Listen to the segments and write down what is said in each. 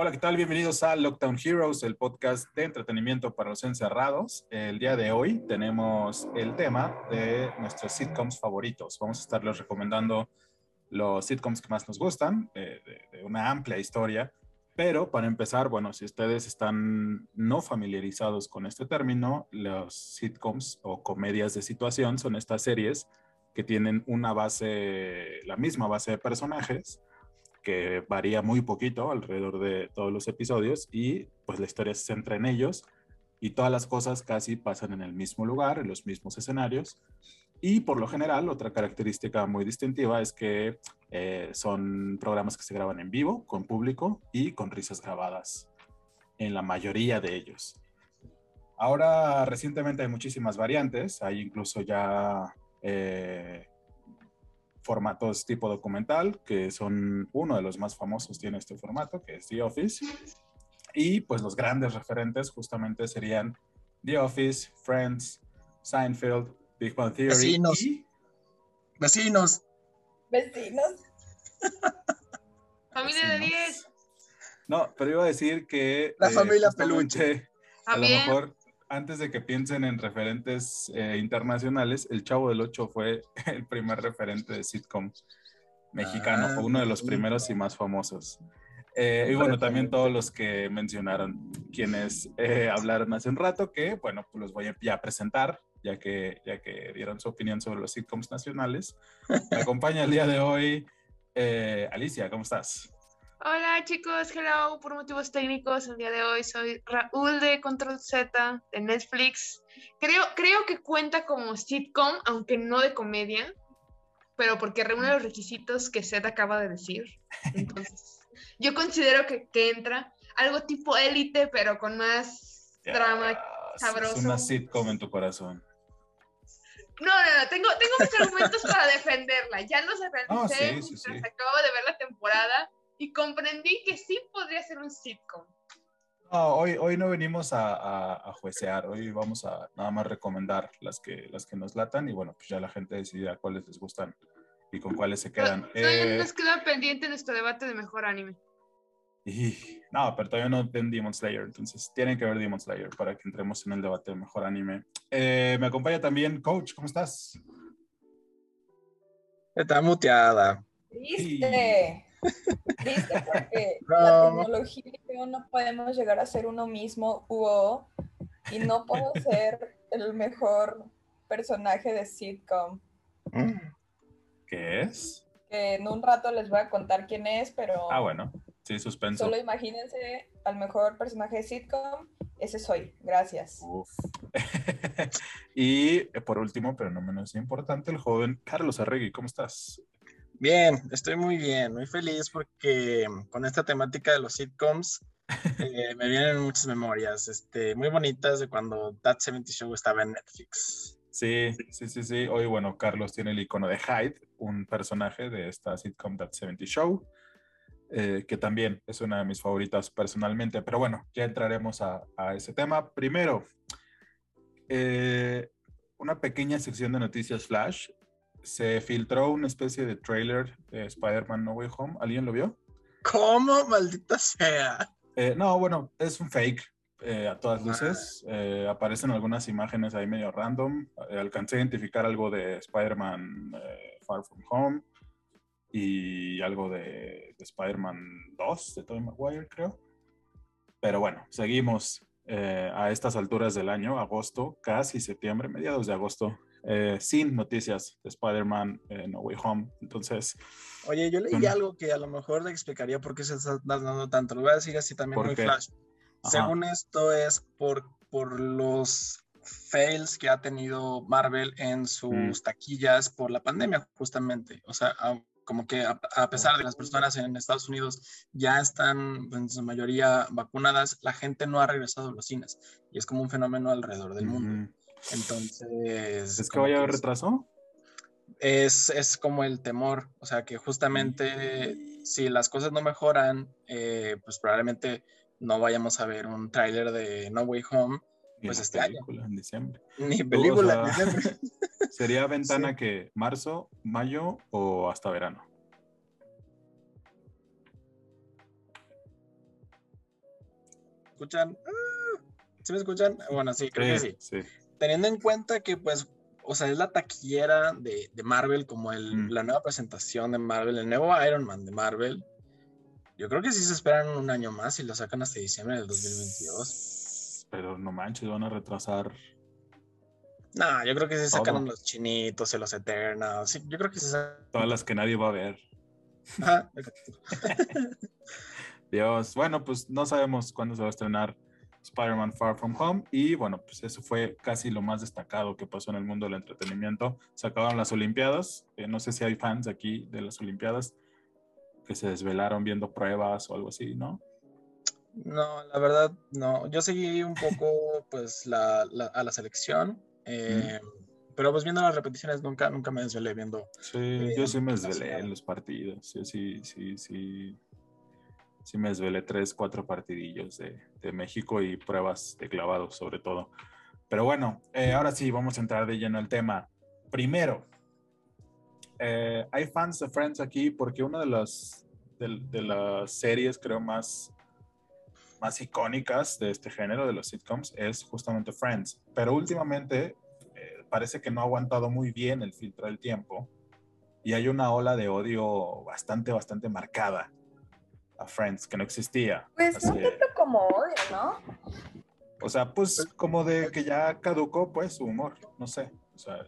Hola, ¿qué tal? Bienvenidos a Lockdown Heroes, el podcast de entretenimiento para los encerrados. El día de hoy tenemos el tema de nuestros sitcoms favoritos. Vamos a estarles recomendando los sitcoms que más nos gustan, de, una amplia historia. Pero para empezar, bueno, si ustedes están no familiarizados con este término, los sitcoms o comedias de situación son estas series que tienen una base, la misma base de personajes, que varía muy poquito alrededor de todos los episodios y pues la historia se centra en ellos y todas las cosas casi pasan en el mismo lugar, en los mismos escenarios. Y por lo general, otra característica muy distintiva es que eh, son programas que se graban en vivo, con público y con risas grabadas, en la mayoría de ellos. Ahora, recientemente hay muchísimas variantes, hay incluso ya eh, formatos tipo documental, que son uno de los más famosos, tiene este formato, que es The Office. Y pues los grandes referentes justamente serían The Office, Friends, Seinfeld, Big Bang Theory. Vecinos. Vecinos. Vecinos. Familia de 10. No, pero iba a decir que... La eh, familia peluche. A lo mejor antes de que piensen en referentes eh, internacionales, El Chavo del Ocho fue el primer referente de sitcom mexicano, fue uno de los ah, primeros y más famosos. Eh, y bueno, también todos los que mencionaron, quienes eh, hablaron hace un rato, que bueno, pues los voy a ya presentar, ya que, ya que dieron su opinión sobre los sitcoms nacionales. Me acompaña el día de hoy Alicia, ¿cómo estás? Hola chicos, hello, por motivos técnicos, el día de hoy soy Raúl de Control Z de Netflix. Creo, creo que cuenta como sitcom, aunque no de comedia, pero porque reúne los requisitos que Zeta acaba de decir. Entonces, yo considero que, que entra algo tipo élite, pero con más drama sabroso. Es una sitcom en tu corazón. No, no, no, tengo, tengo mis argumentos para defenderla. Ya los realicé no, sí, acabo de ver la temporada y comprendí que sí podría ser un sitcom. No, hoy, hoy no venimos a, a, juecear, hoy vamos a nada más recomendar las que, las que nos latan y bueno, pues ya la gente decidirá cuáles les gustan y con cuáles se quedan. Todavía eh, nos queda pendiente nuestro debate de mejor anime. Y, no, pero todavía no ven Demon Slayer, entonces tienen que ver Demon Slayer para que entremos en el debate de mejor anime. Eh, me acompaña también Coach, ¿cómo estás? Está muteada. ¿Viste? ¿Viste? Porque la tecnología y no podemos llegar a ser uno mismo, Hugo, y no puedo ser el mejor personaje de sitcom. ¿Qué es? Que en un rato les voy a contar quién es, pero... Ah, bueno, sí, suspenso. Solo imagínense al mejor personaje de sitcom, ese soy, gracias. y por último, pero no menos importante, el joven Carlos Arregui, ¿cómo estás? Bien, estoy muy bien, muy feliz porque con esta temática de los sitcoms eh, me vienen muchas memorias este, muy bonitas de cuando That 70 Show estaba en Netflix. Sí, sí, sí, sí. Hoy, bueno, Carlos tiene el icono de Hyde, un personaje de esta sitcom That 70 Show, eh, que también es una de mis favoritas personalmente. Pero bueno, ya entraremos a, ese tema. Primero, eh, una pequeña sección de noticias flash se filtró una especie de trailer de Spider-Man No Way Home. ¿Alguien lo vio? ¿Cómo? Maldita sea. Eh, no, bueno, es un fake eh, a todas luces. Eh, aparecen algunas imágenes ahí medio random. alcancé a identificar algo de Spider-Man Far From Home y algo de, de Spider-Man 2 de Tobey Maguire, creo. Pero bueno, seguimos a estas alturas del año, agosto, casi septiembre, mediados de agosto. Eh, sin noticias de Spider-Man No Way Home. Entonces. Oye, yo leí algo que a lo mejor le explicaría por qué se está dando tanto. Lo voy a decir así también muy flash. Según esto es por, por los fails que ha tenido Marvel en sus mm. taquillas por la pandemia, justamente. O sea, como que a, pesar de las personas en Estados Unidos ya están en su mayoría vacunadas, la gente no ha regresado a los cines. Y es como un fenómeno alrededor del mundo. Entonces. ¿Es que vaya a haber retraso? Es, es, como el temor, o sea que justamente si las cosas no mejoran, eh, pues probablemente no vayamos a ver un tráiler de No Way Home, pues este año. En diciembre. Ni película en diciembre. ¿Sería ventana que marzo, mayo o hasta verano? escuchan? Ah, ¿Sí me escuchan? Bueno, sí, creo que sí. Teniendo en cuenta que, pues, o sea, es la taquillera de, de Marvel, como el, mm. la nueva presentación de Marvel, el nuevo Iron Man de Marvel. Yo creo que sí se esperan un año más y lo sacan hasta diciembre del 2022. Pero no manches, van a retrasar. No, yo creo que se sacan los chinitos y los eternos. Sí, yo creo que se sacan... Todas las que nadie va a ver. Dios, bueno, pues no sabemos cuándo se va a estrenar Spider-Man Far From Home y bueno, pues eso fue casi lo más destacado que pasó en el mundo del entretenimiento. Se acabaron las Olimpiadas, eh, no sé si hay fans aquí de las Olimpiadas que se desvelaron viendo pruebas o algo así, ¿no? No, la verdad, no. Yo seguí un poco, pues, la, a la selección, eh, pero pues viendo las repeticiones nunca, nunca me desvelé viendo. Sí, yo sí me desvelé en los partidos, sí, sí, sí, sí. Sí me desvelé tres, cuatro partidillos de, de México y pruebas de clavados sobre todo. Pero bueno, eh, ahora sí, vamos a entrar de lleno al tema. Primero, eh, hay fans de Friends aquí porque una de las, de, las series, creo, más, más icónicas de este género, de los sitcoms, es justamente Friends. Pero últimamente eh, parece que no ha aguantado muy bien el filtro del tiempo y hay una ola de odio bastante, bastante marcada a Friends que no existía. Pues no tanto como odio, ¿no? O sea, pues como de que ya caducó pues su humor, no sé.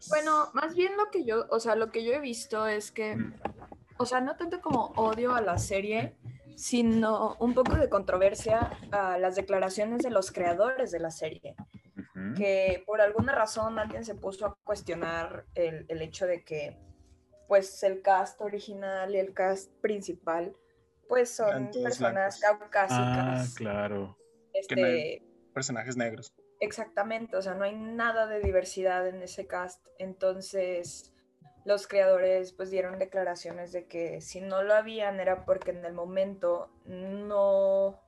Bueno, más bien lo que yo, o sea, lo que yo he visto es que, o sea, no tanto como odio a la serie, sino un poco de controversia a las declaraciones de los creadores de la serie. Que por alguna razón alguien se puso a cuestionar el, el, hecho de que, pues, el cast original y el cast principal, pues, son personas caucásicas. Ah, claro. Este, personajes negros. Exactamente, o sea, no hay nada de diversidad en ese cast. Entonces, los creadores pues dieron declaraciones de que si no lo habían era porque en el momento no...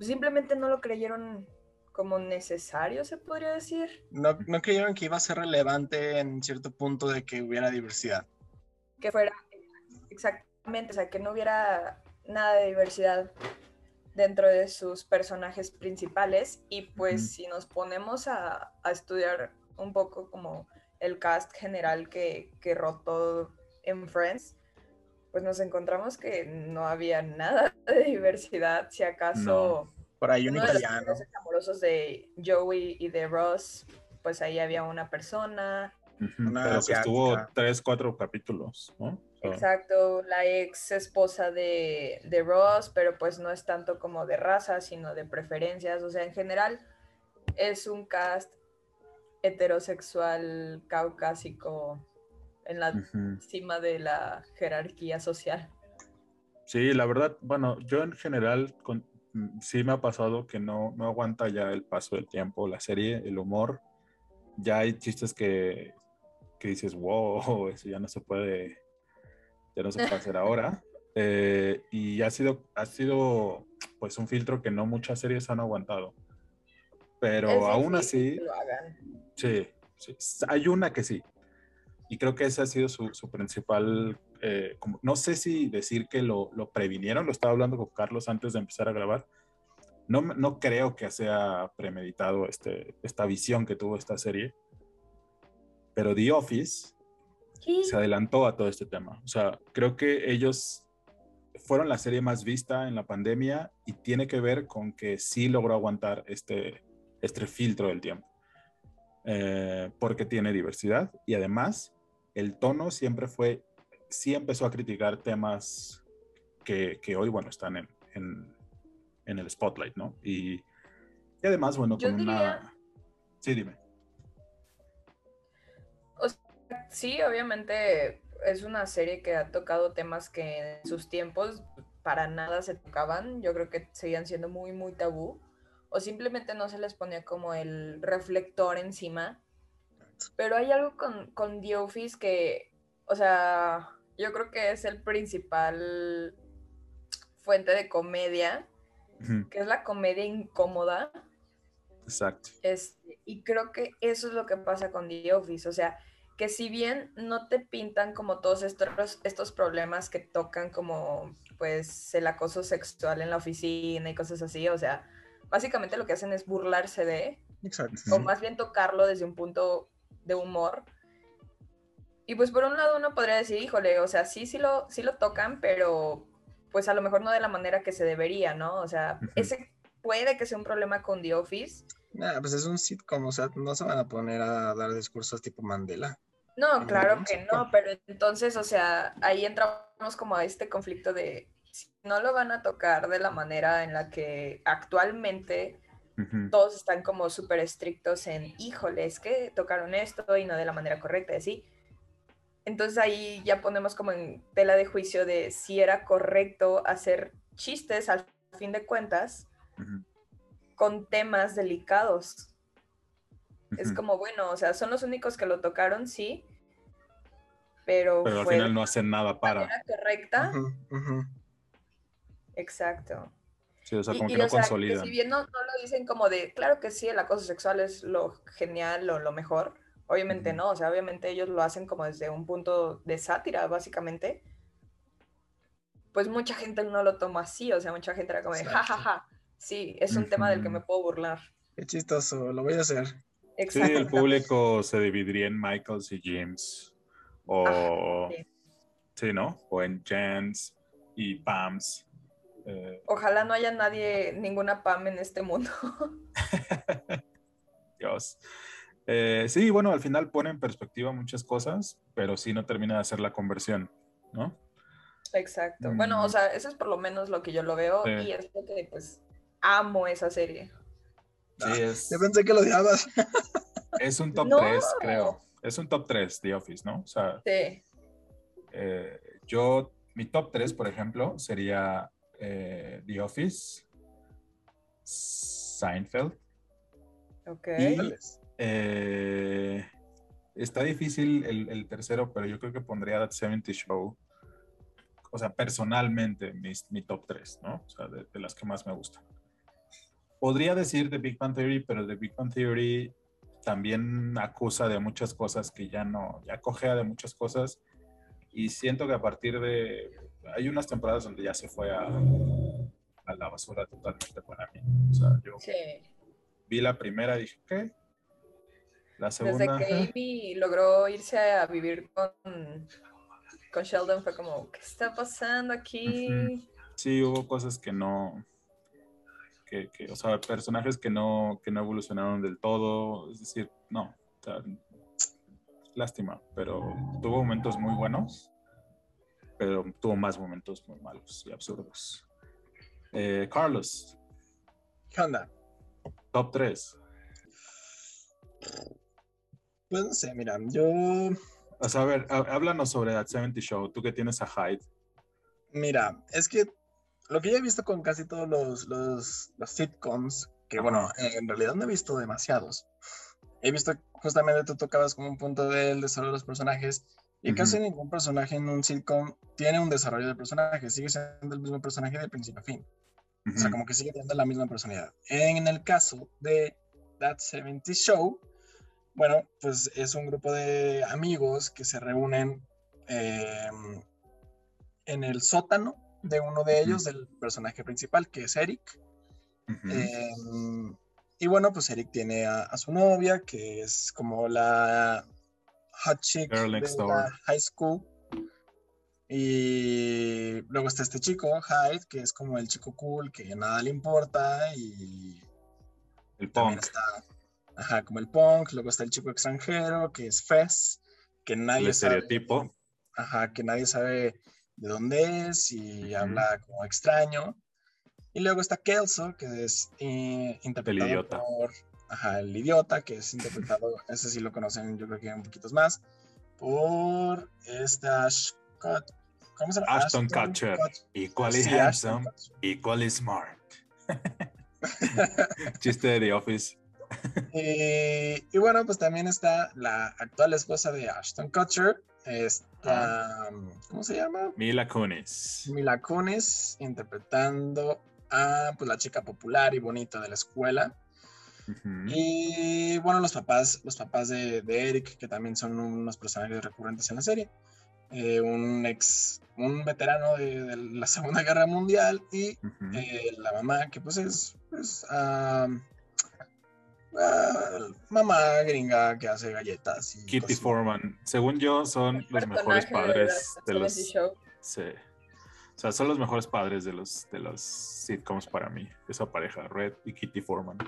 Simplemente no lo creyeron como necesario, se podría decir. No, no creyeron que iba a ser relevante en cierto punto de que hubiera diversidad. Que fuera, exactamente, o sea, que no hubiera nada de diversidad dentro de sus personajes principales y pues si nos ponemos a, estudiar un poco como el cast general que, que rotó en Friends, pues nos encontramos que no había nada de diversidad, si acaso... Por ahí un italiano. De los amorosos de Joey y de Ross, pues ahí había una persona. Pero que estuvo tres, cuatro capítulos, ¿no? Exacto, la ex esposa de, de, Ross, pero pues no es tanto como de raza, sino de preferencias. O sea, en general es un cast heterosexual caucásico en la cima de la jerarquía social. Sí, la verdad, bueno, yo en general mm, sí me ha pasado que no, no aguanta ya el paso del tiempo, la serie, el humor. Ya hay chistes que, que dices, wow, eso ya no se puede ya no se puede hacer ahora. Eh, y ha sido, ha sido pues un filtro que no muchas series han aguantado. Pero aún así, sí, sí, hay una que sí. Y creo que ese ha sido su, su principal, eh, como, no sé si decir que lo, lo, previnieron, lo estaba hablando con Carlos antes de empezar a grabar. No, no creo que sea premeditado este, esta visión que tuvo esta serie. Pero The Office se adelantó a todo este tema. O sea, creo que ellos fueron la serie más vista en la pandemia y tiene que ver con que sí logró aguantar este, este filtro del tiempo. Eh, porque tiene diversidad y además el tono siempre fue, sí empezó a criticar temas que, que hoy, bueno, están en, en, en, el spotlight, ¿no? Y, y además, bueno, con una... Sí, dime. Sí, obviamente es una serie que ha tocado temas que en sus tiempos para nada se tocaban. Yo creo que seguían siendo muy, muy tabú. O simplemente no se les ponía como el reflector encima. Pero hay algo con, con The Office que, o sea, yo creo que es el principal fuente de comedia, que es la comedia incómoda. Exacto. Este, y creo que eso es lo que pasa con The Office. O sea, que si bien no te pintan como todos estos, estos problemas que tocan como pues el acoso sexual en la oficina y cosas así, o sea, básicamente lo que hacen es burlarse de, o más bien tocarlo desde un punto de humor. Y pues por un lado uno podría decir, híjole, o sea, sí, sí lo, sí lo tocan, pero pues a lo mejor no de la manera que se debería, ¿no? O sea, ese puede que sea un problema con The Office. Nah, pues es un sitcom, o sea, no se van a poner a dar discursos tipo Mandela. No, claro que no, pero entonces, o sea, ahí entramos como a este conflicto de si no lo van a tocar de la manera en la que actualmente todos están como súper estrictos en, híjole, es que tocaron esto y no de la manera correcta, así. Entonces ahí ya ponemos como en tela de juicio de si era correcto hacer chistes al fin de cuentas con temas delicados. Es como, bueno, o sea, son los únicos que lo tocaron, sí, pero, pero al final no hacen nada para. correcta. Exacto. Sí, o sea, como que no consolidan. si bien no, lo dicen como de, claro que sí, el acoso sexual es lo genial o lo mejor, obviamente no, o sea, obviamente ellos lo hacen como desde un punto de sátira, básicamente. Pues mucha gente no lo toma así, o sea, mucha gente era como de, jajaja, ja, ja. sí, es un tema del que me puedo burlar. Qué chistoso, lo voy a hacer. Sí, el público se dividiría en Michaels y James. O, sí. ¿no? O en Jens y Pams. Eh. Ojalá no haya nadie, ninguna Pam en este mundo. Dios. Eh, sí, bueno, al final pone en perspectiva muchas cosas, pero sí no termina de hacer la conversión, ¿no? Exacto. Bueno, o mm. sea, eso es por lo menos lo que yo lo veo y es lo que pues amo esa serie. Sí, es... Yo pensé que lo odiabas. Es un top 3, creo es un top 3 The Office, ¿no? O sea, sí. Eh, yo, mi top 3, por ejemplo, sería eh, The Office, Seinfeld. Ok. Y, eh, está difícil el, tercero, pero yo creo que pondría That 70 Show. O sea, personalmente, mi, top 3, ¿no? O sea, de, de las que más me gustan. Podría decir The Big Bang Theory, pero The Big Bang Theory también acusa de muchas cosas que ya no, ya cojea de muchas cosas y siento que a partir de, hay unas temporadas donde ya se fue a, a la basura totalmente para mí. O sea, yo vi la primera y dije, ¿qué? La segunda... Desde que Amy logró irse a vivir con, con Sheldon fue como, ¿qué está pasando aquí? Sí, hubo cosas que no, que, o sea, personajes que no, que no evolucionaron del todo, es decir, no, lástima, pero tuvo momentos muy buenos, pero tuvo más momentos muy malos y absurdos. Eh, Carlos. ¿Qué onda? Top 3. Pues no sé, mira, yo... O sea, a ver, háblanos sobre That 70 Show, tú que tienes a Hyde. Mira, es que lo que ya he visto con casi todos los, los, sitcoms, que bueno, en realidad no he visto demasiados. He visto justamente tú tocabas como un punto del desarrollo de los personajes y casi ningún personaje en un sitcom tiene un desarrollo de personaje, sigue siendo el mismo personaje de principio a fin. O sea, como que sigue teniendo la misma personalidad. En el caso de That 70 Show, bueno, pues es un grupo de amigos que se reúnen em, en el sótano de uno de ellos, del personaje principal, que es Eric. Em, y bueno, pues Eric tiene a, su novia, que es como la hot chick de la high school. Y luego está este chico, Hyde, que es como el chico cool, que nada le importa. Y el punk. Está, ajá, como el punk. Luego está el chico extranjero, que es Fez, que nadie el estereotipo. ajá, que nadie sabe de dónde es y habla como extraño. Y luego está Kelso, que es eh, interpretado el idiota. por ajá, el idiota, que es interpretado, ese sí lo conocen yo creo que un poquitos más, por esta ¿cómo se llama? Ashton, Kutcher, equally handsome, equally smart. Chiste de The Office. Eh, y bueno, pues también está la actual esposa de Ashton Kutcher, esta, ¿cómo se llama? Mila Kunis. Mila Kunis, interpretando a pues, la chica popular y bonita de la escuela. Y bueno, los papás, los papás de, de, Eric, que también son unos personajes recurrentes en la serie. Eh, un ex, un veterano de, la Segunda Guerra Mundial y eh, la mamá, que pues es, pues, mamá gringa que hace galletas. Y Kitty Foreman. Según yo, son los mejores padres de, los. Sí. O sea, son los mejores padres de los, de los sitcoms para mí. Esa pareja, Red y Kitty Foreman.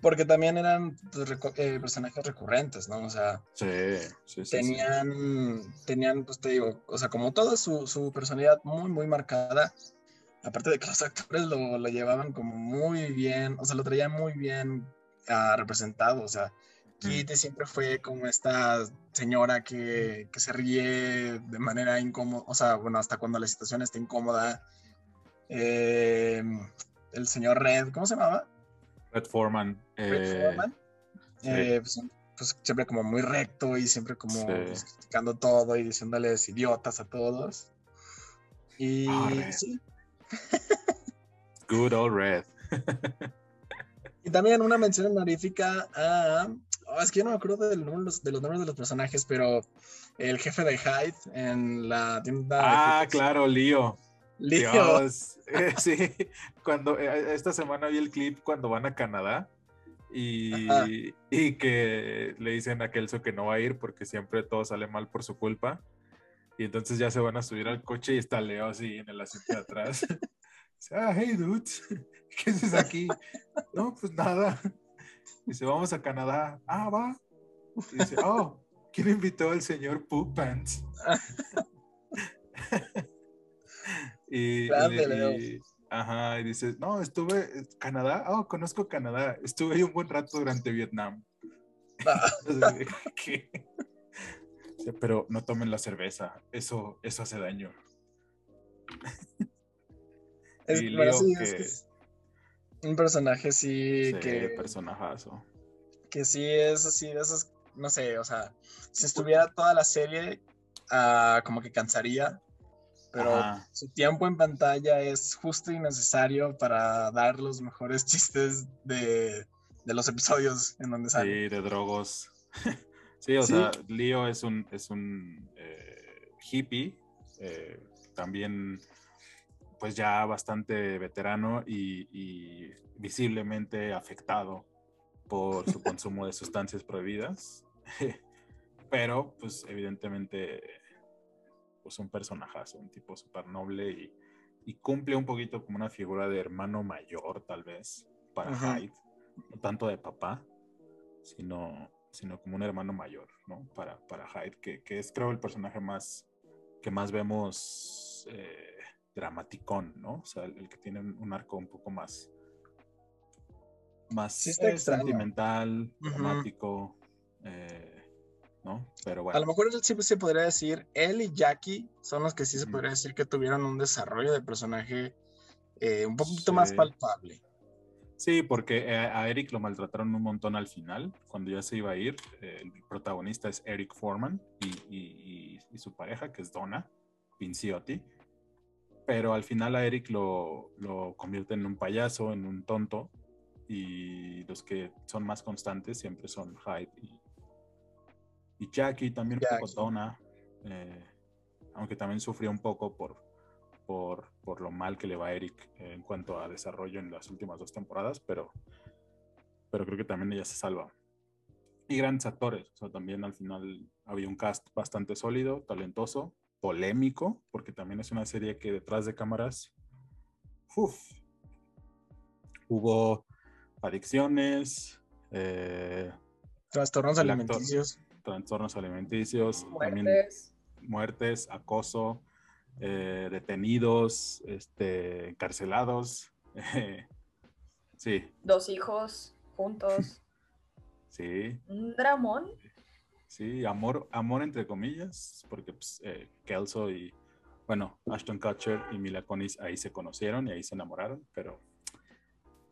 Porque también eran pues, eh, personajes recurrentes, ¿no? O sea, sí, sí, sí, tenían, tenían, pues te digo, o sea, como toda su, su personalidad muy, muy marcada aparte de que los actores lo, lo, llevaban como muy bien, o sea, lo traían muy bien representado, o sea, Kitty siempre fue como esta señora que, que, se ríe de manera incómoda, o sea, bueno, hasta cuando la situación está incómoda. Eh, el señor Red, ¿cómo se llamaba? Red Foreman. Red eh, Foreman. Eh, pues, pues, siempre como muy recto y siempre como pues, criticando todo y diciéndoles idiotas a todos. Y sí. Good old Red. Y también una mención honorífica a. Oh, es que yo no me acuerdo de los, nombres de los personajes, pero el jefe de Hyde en la tienda. Ah, claro, Lío. Lío. Eh, sí, cuando eh, esta semana vi el clip cuando van a Canadá y, y, que le dicen a Kelso que no va a ir porque siempre todo sale mal por su culpa. Y entonces ya se van a subir al coche y está Leo así en el asiento de atrás. ah, hey, dudes. ¿qué haces aquí? no, pues nada. Dice, vamos a Canadá. Ah, va. dice, oh, ¿quién invitó al señor Poop Pants? y, ajá, y dice, no, estuve en Canadá. Oh, conozco Canadá. Estuve ahí un buen rato durante Vietnam. Ah. Pero no tomen la cerveza, eso, eso hace daño. Es, y Leo que, un personaje sí, sí que. personajazo. Que sí es así, de esos. No sé, o sea, si estuviera toda la serie, uh, como que cansaría. Pero su tiempo en pantalla es justo y necesario para dar los mejores chistes de, de los episodios en donde sale. Sí, de drogos. sí, o sea, Leo es un, es un eh, hippie. Eh, también pues ya bastante veterano y, visiblemente afectado por su consumo de sustancias prohibidas. Pero, pues evidentemente, pues un personajazo, un tipo súper noble y, cumple un poquito como una figura de hermano mayor, tal vez, para Hyde. No tanto de papá, sino, sino como un hermano mayor, ¿no? Para, para Hyde, que, que es creo el personaje más que más vemos eh, dramaticón, ¿no? O sea, el, que tiene un arco un poco más, más sentimental, dramático, eh, ¿no? Pero bueno. A lo mejor sí se podría decir, él y Jackie son los que sí se podría decir que tuvieron un desarrollo de personaje eh, un poquito más palpable. Sí, porque eh, a Eric lo maltrataron un montón al final, cuando ya se iba a ir. el protagonista es Eric Foreman y, y, su pareja, que es Donna Pinciotti pero al final a Eric lo, lo convierten en un payaso, en un tonto, y los que son más constantes siempre son Hyde y, Jackie, también un poco Donna, eh, aunque también sufrió un poco por, por, por, lo mal que le va a Eric en cuanto a desarrollo en las últimas dos temporadas, pero, pero creo que también ella se salva. Y grandes actores, o sea, también al final había un cast bastante sólido, talentoso, polémico, porque también es una serie que detrás de cámaras hubo adicciones, eh, trastornos alimenticios. trastornos alimenticios, muertes, muertes acoso, eh, detenidos, este, encarcelados. sí. Dos hijos juntos. sí. Un dramón. Sí, amor, amor entre comillas, porque pues, eh, Kelso y, bueno, Ashton Kutcher y Mila Kunis ahí se conocieron y ahí se enamoraron, pero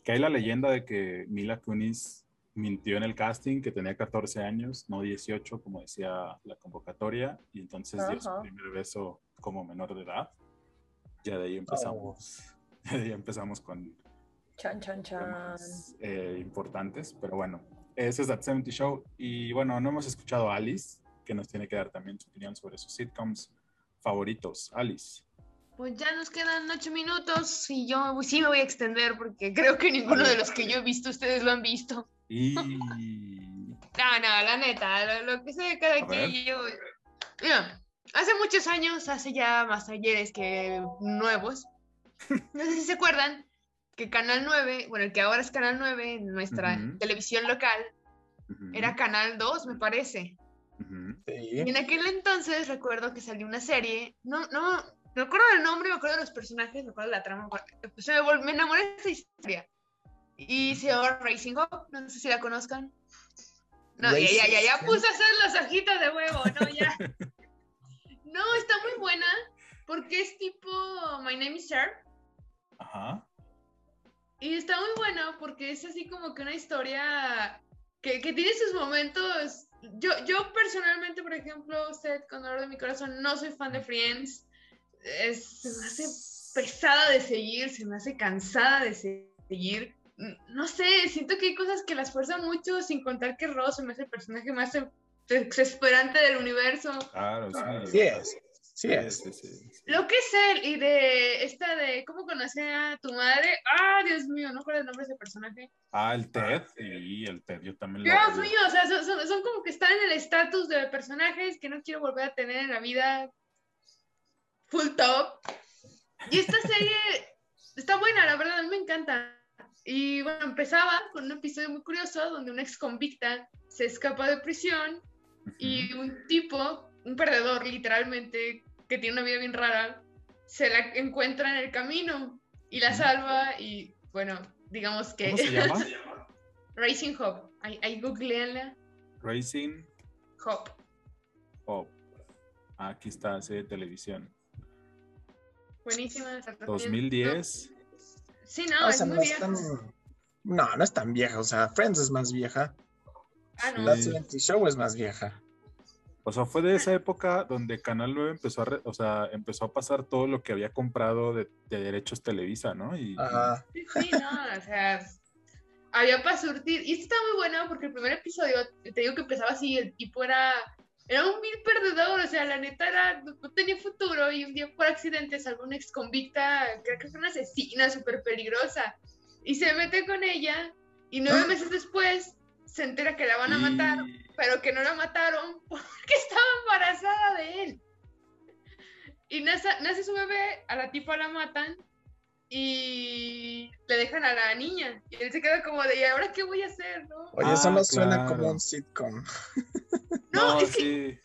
que hay la leyenda de que Mila Kunis mintió en el casting, que tenía 14 años, no 18, como decía la convocatoria, y entonces dio su primer beso como menor de edad. Ya de ahí empezamos, oh. de ahí empezamos con, Chan, chan, chan. Eh, importantes, pero bueno, ese es That 70 Show. Y bueno, no hemos escuchado a Alice, que nos tiene que dar también su opinión sobre sus sitcoms favoritos. Alice. Pues ya nos quedan ocho minutos y yo sí me voy a extender porque creo que ninguno de los que yo he visto ustedes lo han visto. Y... no, no, la neta, lo, que sé de cada quien yo... Mira, hace muchos años, hace ya más ayeres que nuevos, no sé si se acuerdan que Canal 9, bueno, el que ahora es Canal 9 en nuestra televisión local, era Canal 2, me parece. Y en aquel entonces recuerdo que salió una serie, no, no, me acuerdo del nombre, me acuerdo de los personajes, me acuerdo de la trama. Pues me, enamoré de esta historia. Y se llama Racing Hope, no sé si la conozcan. No, ya, ya, ya, ya puse a hacer las hojitas de huevo, no, ya. no, está muy buena porque es tipo My Name is Sir. Ajá. Y está muy buena porque es así como que una historia que, que tiene sus momentos. Yo, yo personalmente, por ejemplo, usted con dolor de mi corazón, no soy fan de Friends es, se me hace pesada de seguir, se me hace cansada de seguir. No sé, siento que hay cosas que las fuerzan mucho, sin contar que Ross me hace el personaje más desesperante del universo. Claro, sí. es. Sí es. Lo que es él y de esta de cómo conocí a tu madre. Ah, Dios mío, no recuerdo el nombre de ese personaje. Ah, el Ted. Y el Ted, yo también lo Dios mío, o sea, son, son, son como que están en el estatus de personajes que no quiero volver a tener en la vida full top. Y esta serie está buena, la verdad, a mí me encanta. Y bueno, empezaba con un episodio muy curioso donde una ex convicta se escapa de prisión y un tipo, un perdedor literalmente, que tiene una vida bien rara, se la encuentra en el camino y la salva y bueno, digamos que... ¿Cómo se llama? Racing Hop. Ahí, googleenla. Racing Hop. Hop. Aquí está, serie de televisión. Buenísima. 2010. Sí, no, es muy vieja. No, no es tan vieja. O sea, Friends es más vieja. Ah, no. La siguiente Show es más vieja. O sea, fue de esa época donde Canal 9 empezó a, o sea, empezó a pasar todo lo que había comprado de, derechos Televisa, ¿no? Y, Sí, no, o sea, había para surtir. Y esto está muy bueno porque el primer episodio, te digo que empezaba así, el tipo era era un mil perdedor, o sea, la neta era, no, tenía futuro y un día por accidente salvo una ex convicta, creo que fue una asesina súper peligrosa, y se mete con ella y nueve ah. meses después se entera que la van a matar, pero que no la mataron porque estaba embarazada de él. Y nace, nace su bebé, a la tipa la matan y le dejan a la niña. Y él se queda como de, ¿y ahora qué voy a hacer? ¿no? Oye, eso no ah, suena como un sitcom. No, es que.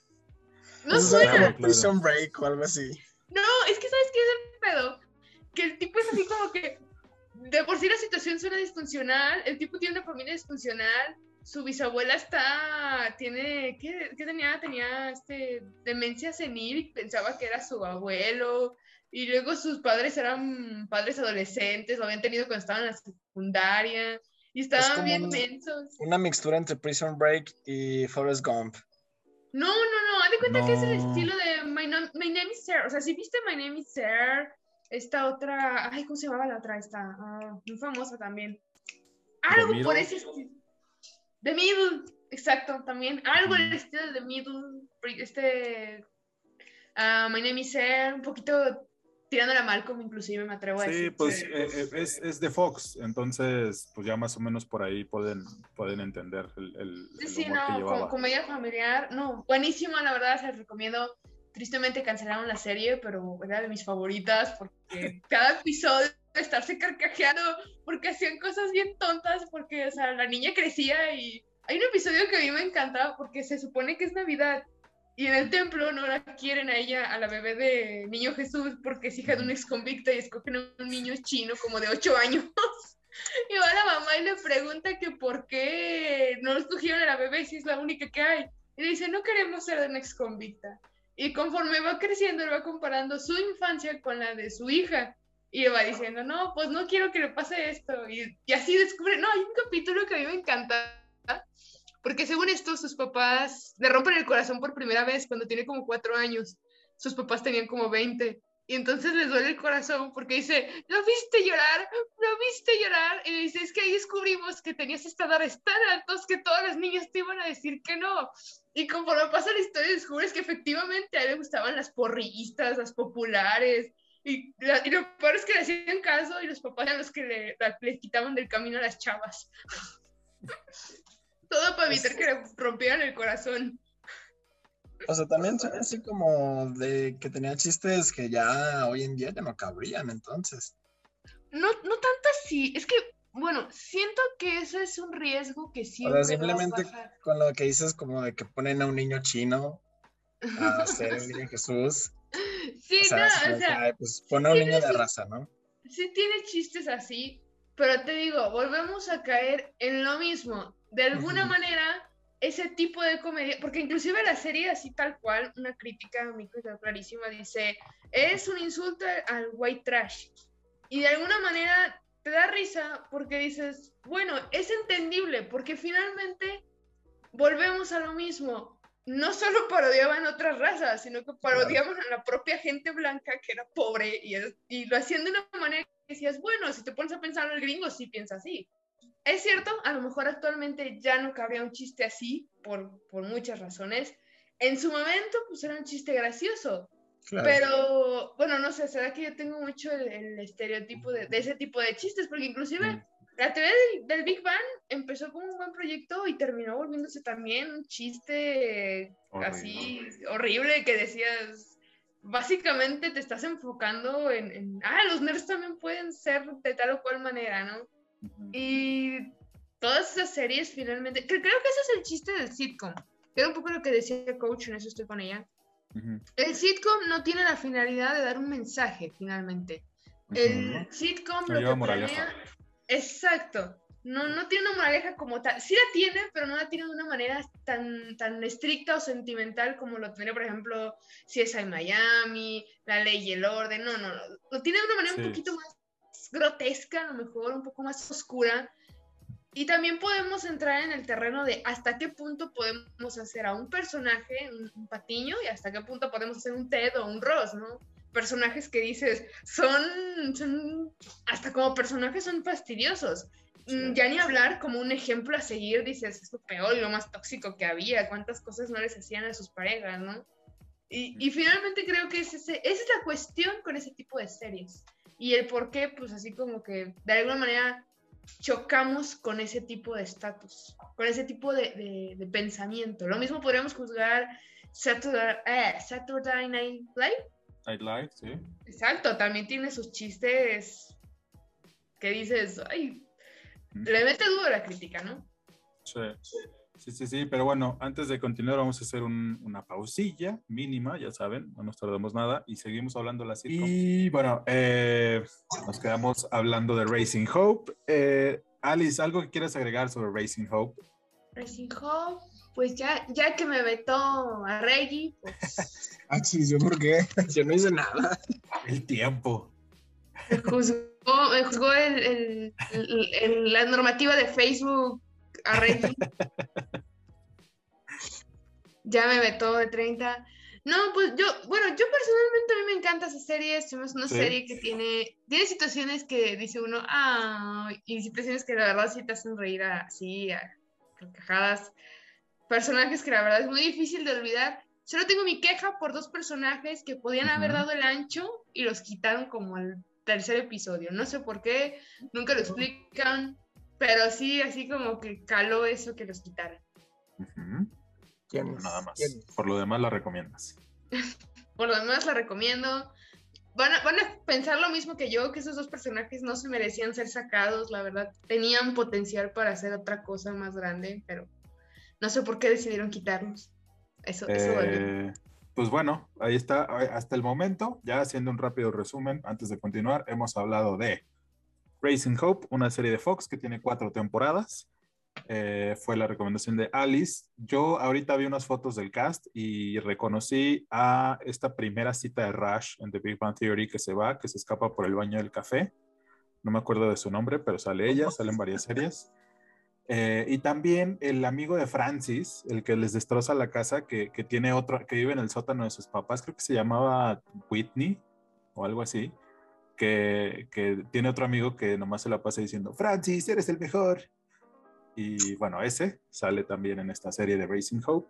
No suena. Prison Break o algo así. No, es que ¿sabes qué es el pedo? Que el tipo es así como que. De por sí la situación suena disfuncional. El tipo tiene una familia disfuncional. Su bisabuela está. Tiene. ¿Qué, qué tenía? Tenía este, demencia senil y pensaba que era su abuelo. Y luego sus padres eran padres adolescentes, lo habían tenido cuando estaban en la secundaria. Y estaban bien mensos. Una mixtura entre Prison Break y Forrest Gump. No, no, no, haz de cuenta que es el estilo de My, Name is Sarah. O sea, si viste My Name is Sarah, esta otra, ay, ¿cómo se llamaba la otra? Esta, uh, muy famosa también. Algo por ese estilo. The Middle, exacto, también. Algo en el estilo de The Middle, este, uh, My Name is Sarah, un poquito tirándola mal como inclusive me atrevo a decir. Sí, pues eh, eh, es, es, de Fox, entonces pues ya más o menos por ahí pueden, pueden entender el, el, sí, sí, no, comedia familiar, no, buenísima, la verdad, se les recomiendo. Tristemente cancelaron la serie, pero era de mis favoritas porque cada episodio estarse carcajeando porque hacían cosas bien tontas, porque, o sea, la niña crecía y hay un episodio que a mí me encantaba porque se supone que es Navidad y en el templo no la quieren a ella, a la bebé de Niño Jesús, porque es hija de un ex convicta y escogen a un niño chino como de 8 años. y va la mamá y le pregunta que por qué no escogieron a la bebé si es la única que hay. Y le dice, no queremos ser de un ex convicta. Y conforme va creciendo, él va comparando su infancia con la de su hija. Y va diciendo, no, pues no quiero que le pase esto. Y, y así descubre, no, hay un capítulo que a mí me encanta, porque según esto, sus papás le rompen el corazón por primera vez cuando tiene como cuatro años. Sus papás tenían como 20. y entonces les duele el corazón porque dice, ¿lo viste llorar? ¿Lo viste llorar? Y dice, es que ahí descubrimos que tenías estándares tan altos que todas las niñas te iban a decir que no. Y conforme pasa la historia, descubres que efectivamente a él le gustaban las porrillistas, las populares. Y, lo peor es que le hacían caso y los papás eran los que le, le quitaban del camino a las chavas. Todo para evitar que le rompieran el corazón. O sea, también son así como de que tenía chistes que ya hoy en día ya no cabrían, entonces. No, no tanto así, es que, bueno, siento que ese es un riesgo que siempre. O sea, simplemente con lo que dices, como de que ponen a un niño chino a ser el niño Jesús. Sí, no, o sea. pues pone a un niño de raza, ¿no? Sí, tiene chistes así, pero te digo, volvemos a caer en lo mismo. De alguna manera ese tipo de comedia, porque inclusive la serie así tal cual, una crítica a mí clarísima, dice, es un insulto al white trash. Y de alguna manera te da risa porque dices, bueno, es entendible, porque finalmente volvemos a lo mismo. No solo parodiaban otras razas, sino que parodiaban a la propia gente blanca que era pobre y, y lo hacían de una manera que decías, bueno, si te pones a pensar en el gringo, sí piensa así. Es cierto, a lo mejor actualmente ya no cabría un chiste así por, por muchas razones. En su momento, pues era un chiste gracioso. Pero, bueno, no sé, será que yo tengo mucho el, estereotipo de, de, ese tipo de chistes, porque inclusive mm. La teoría del, Big Bang empezó como un buen proyecto y terminó volviéndose también un chiste así horrible que decías, básicamente te estás enfocando en, en, ah, los nerds también pueden ser de tal o cual manera, ¿no? Y todas esas series finalmente, creo que ese es el chiste del sitcom. Era un poco lo que decía coach, en eso estoy con ella. El sitcom no tiene la finalidad de dar un mensaje finalmente. El sitcom lo que planea, exacto, no, no tiene una moraleja como tal. Sí la tiene, pero no la tiene de una manera tan, tan estricta o sentimental como lo tendría, por ejemplo, si es en Miami, La Ley y el Orden. No, no, Lo tiene de una manera un poquito más grotesca, a lo mejor un poco más oscura. Y también podemos entrar en el terreno de hasta qué punto podemos hacer a un personaje un, patiño y hasta qué punto podemos hacer un Ted o un Ross, ¿no? Personajes que dices, son, son hasta como personajes son fastidiosos. Mm, ya ni hablar como un ejemplo a seguir, dices, es lo peor lo más tóxico que había, cuántas cosas no les hacían a sus parejas, ¿no? Y, y finalmente creo que ese, esa es la cuestión con ese tipo de series y el por qué, pues así como que de alguna manera chocamos con ese tipo de estatus, con ese tipo de, de, pensamiento. Lo mismo podríamos juzgar Saturday, eh, Saturday Night Live. Night Live, sí. Exacto, también tiene sus chistes que dices, ay, le mete duro la crítica, ¿no? Sí. Sí, sí, sí, pero bueno, antes de continuar vamos a hacer una pausilla mínima, ya saben, no nos tardamos nada y seguimos hablando de la sitcom. Y bueno, eh, nos quedamos hablando de Racing Hope. Eh, Alice, ¿algo que quieras agregar sobre Racing Hope? Racing Hope, pues ya, ya que me vetó a Reggie, pues... ah, sí, ¿yo por qué? Yo no hice nada. El tiempo. Me juzgó, me juzgó el, la normativa de Facebook a ya me vetó de 30. No, pues yo, bueno, yo personalmente a mí me encanta esa serie. Es una serie que tiene, tiene situaciones que dice uno, ah, y situaciones que la verdad sí te hacen reír así, a carcajadas. Personajes que la verdad es muy difícil de olvidar. Solo tengo mi queja por dos personajes que podían haber dado el ancho y los quitaron como al tercer episodio. No sé por qué, nunca lo explican. Pero sí, así como que caló eso que los quitaran. Nada más. Por lo demás la recomiendas. Por lo demás la recomiendo. Van a, van a, pensar lo mismo que yo, que esos dos personajes no se merecían ser sacados, la verdad. Tenían potencial para hacer otra cosa más grande, pero no sé por qué decidieron quitarlos. Eso, eso eh, Pues bueno, ahí está. Hasta el momento, ya haciendo un rápido resumen, antes de continuar, hemos hablado de Racing Hope, una serie de Fox que tiene cuatro temporadas. Eh, fue la recomendación de Alice. Yo ahorita vi unas fotos del cast y reconocí a esta primera cita de Rush en The Big Bang Theory que se va, que se escapa por el baño del café. No me acuerdo de su nombre, pero sale ella, salen varias series. Eh, y también el amigo de Francis, el que les destroza la casa, que, que, tiene otro, que vive en el sótano de sus papás, creo que se llamaba Whitney, o algo así, que, que, tiene otro amigo que nomás se la pasa diciendo, Francis, eres el mejor. Y bueno, ese sale también en esta serie de Racing Hope.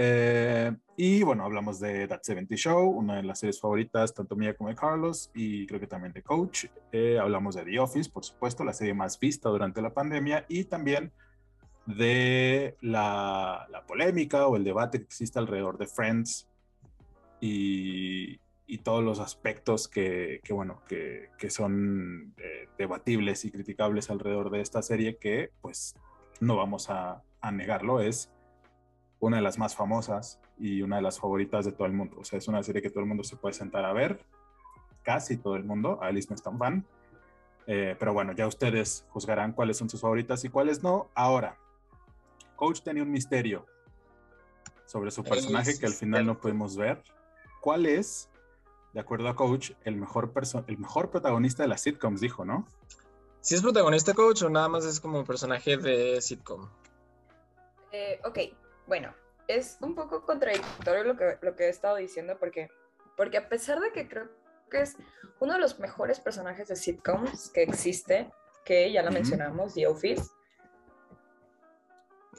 Eh, y bueno, hablamos de That 70 Show, una de las series favoritas, tanto mía como de Carlos, y creo que también de Coach. Eh, hablamos de The Office, por supuesto, la serie más vista durante la pandemia, y también de la, la polémica o el debate que existe alrededor de Friends y, y todos los aspectos que, que bueno, que, que son eh, debatibles y criticables alrededor de esta serie que pues no vamos a, a negarlo, es una de las más famosas y una de las favoritas de todo el mundo. O sea, es una serie que todo el mundo se puede sentar a ver, casi todo el mundo. Alice no es tan fan. Eh, pero bueno, ya ustedes juzgarán cuáles son sus favoritas y cuáles no. Ahora, Coach tenía un misterio sobre su personaje que al final no pudimos ver. ¿Cuál es, de acuerdo a Coach, el mejor, el mejor protagonista de las sitcoms, dijo, ¿no? Si es protagonista, Coach, o nada más es como personaje de sitcom. Eh, ok, bueno, es un poco contradictorio lo que, lo que he estado diciendo porque, porque a pesar de que creo que es uno de los mejores personajes de sitcoms que existe, que ya lo mencionamos, The Office,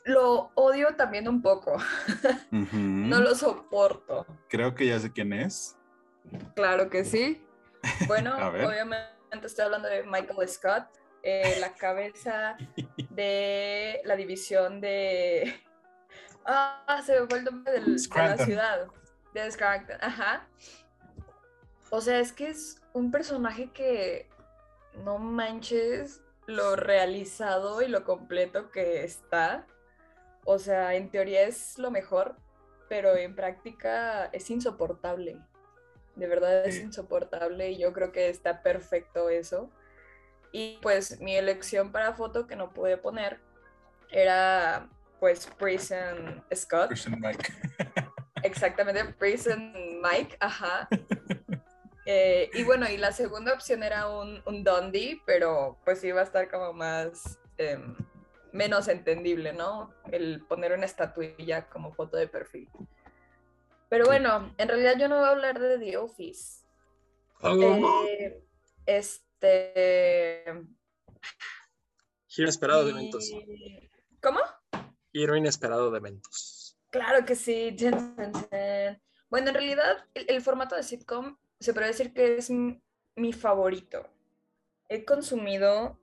lo odio también un poco. no lo soporto. Creo que ya sé quién es. Claro que sí. Bueno, obviamente estoy hablando de Michael Scott, eh, la cabeza de la división de Ah, se me fue el nombre de la ciudad. De Scranton, ajá. O sea, es que es un personaje que no manches lo realizado y lo completo que está. O sea, en teoría es lo mejor, pero en práctica es insoportable. De verdad es insoportable y yo creo que está perfecto eso. Y pues mi elección para foto que no pude poner era pues Prison Scott. Prison Mike. Exactamente, Prison Mike, ajá. Eh, y bueno, y la segunda opción era un, un Dundee, pero pues iba a estar como más, em, menos entendible, ¿no? El poner una estatuilla como foto de perfil. Pero bueno, en realidad yo no voy a hablar de The Office. Eh, este... Giro esperado de eventos. ¿Cómo? Giro inesperado de eventos. Claro que sí. Bueno, en realidad el, formato de sitcom se puede decir que es mi, favorito. He consumido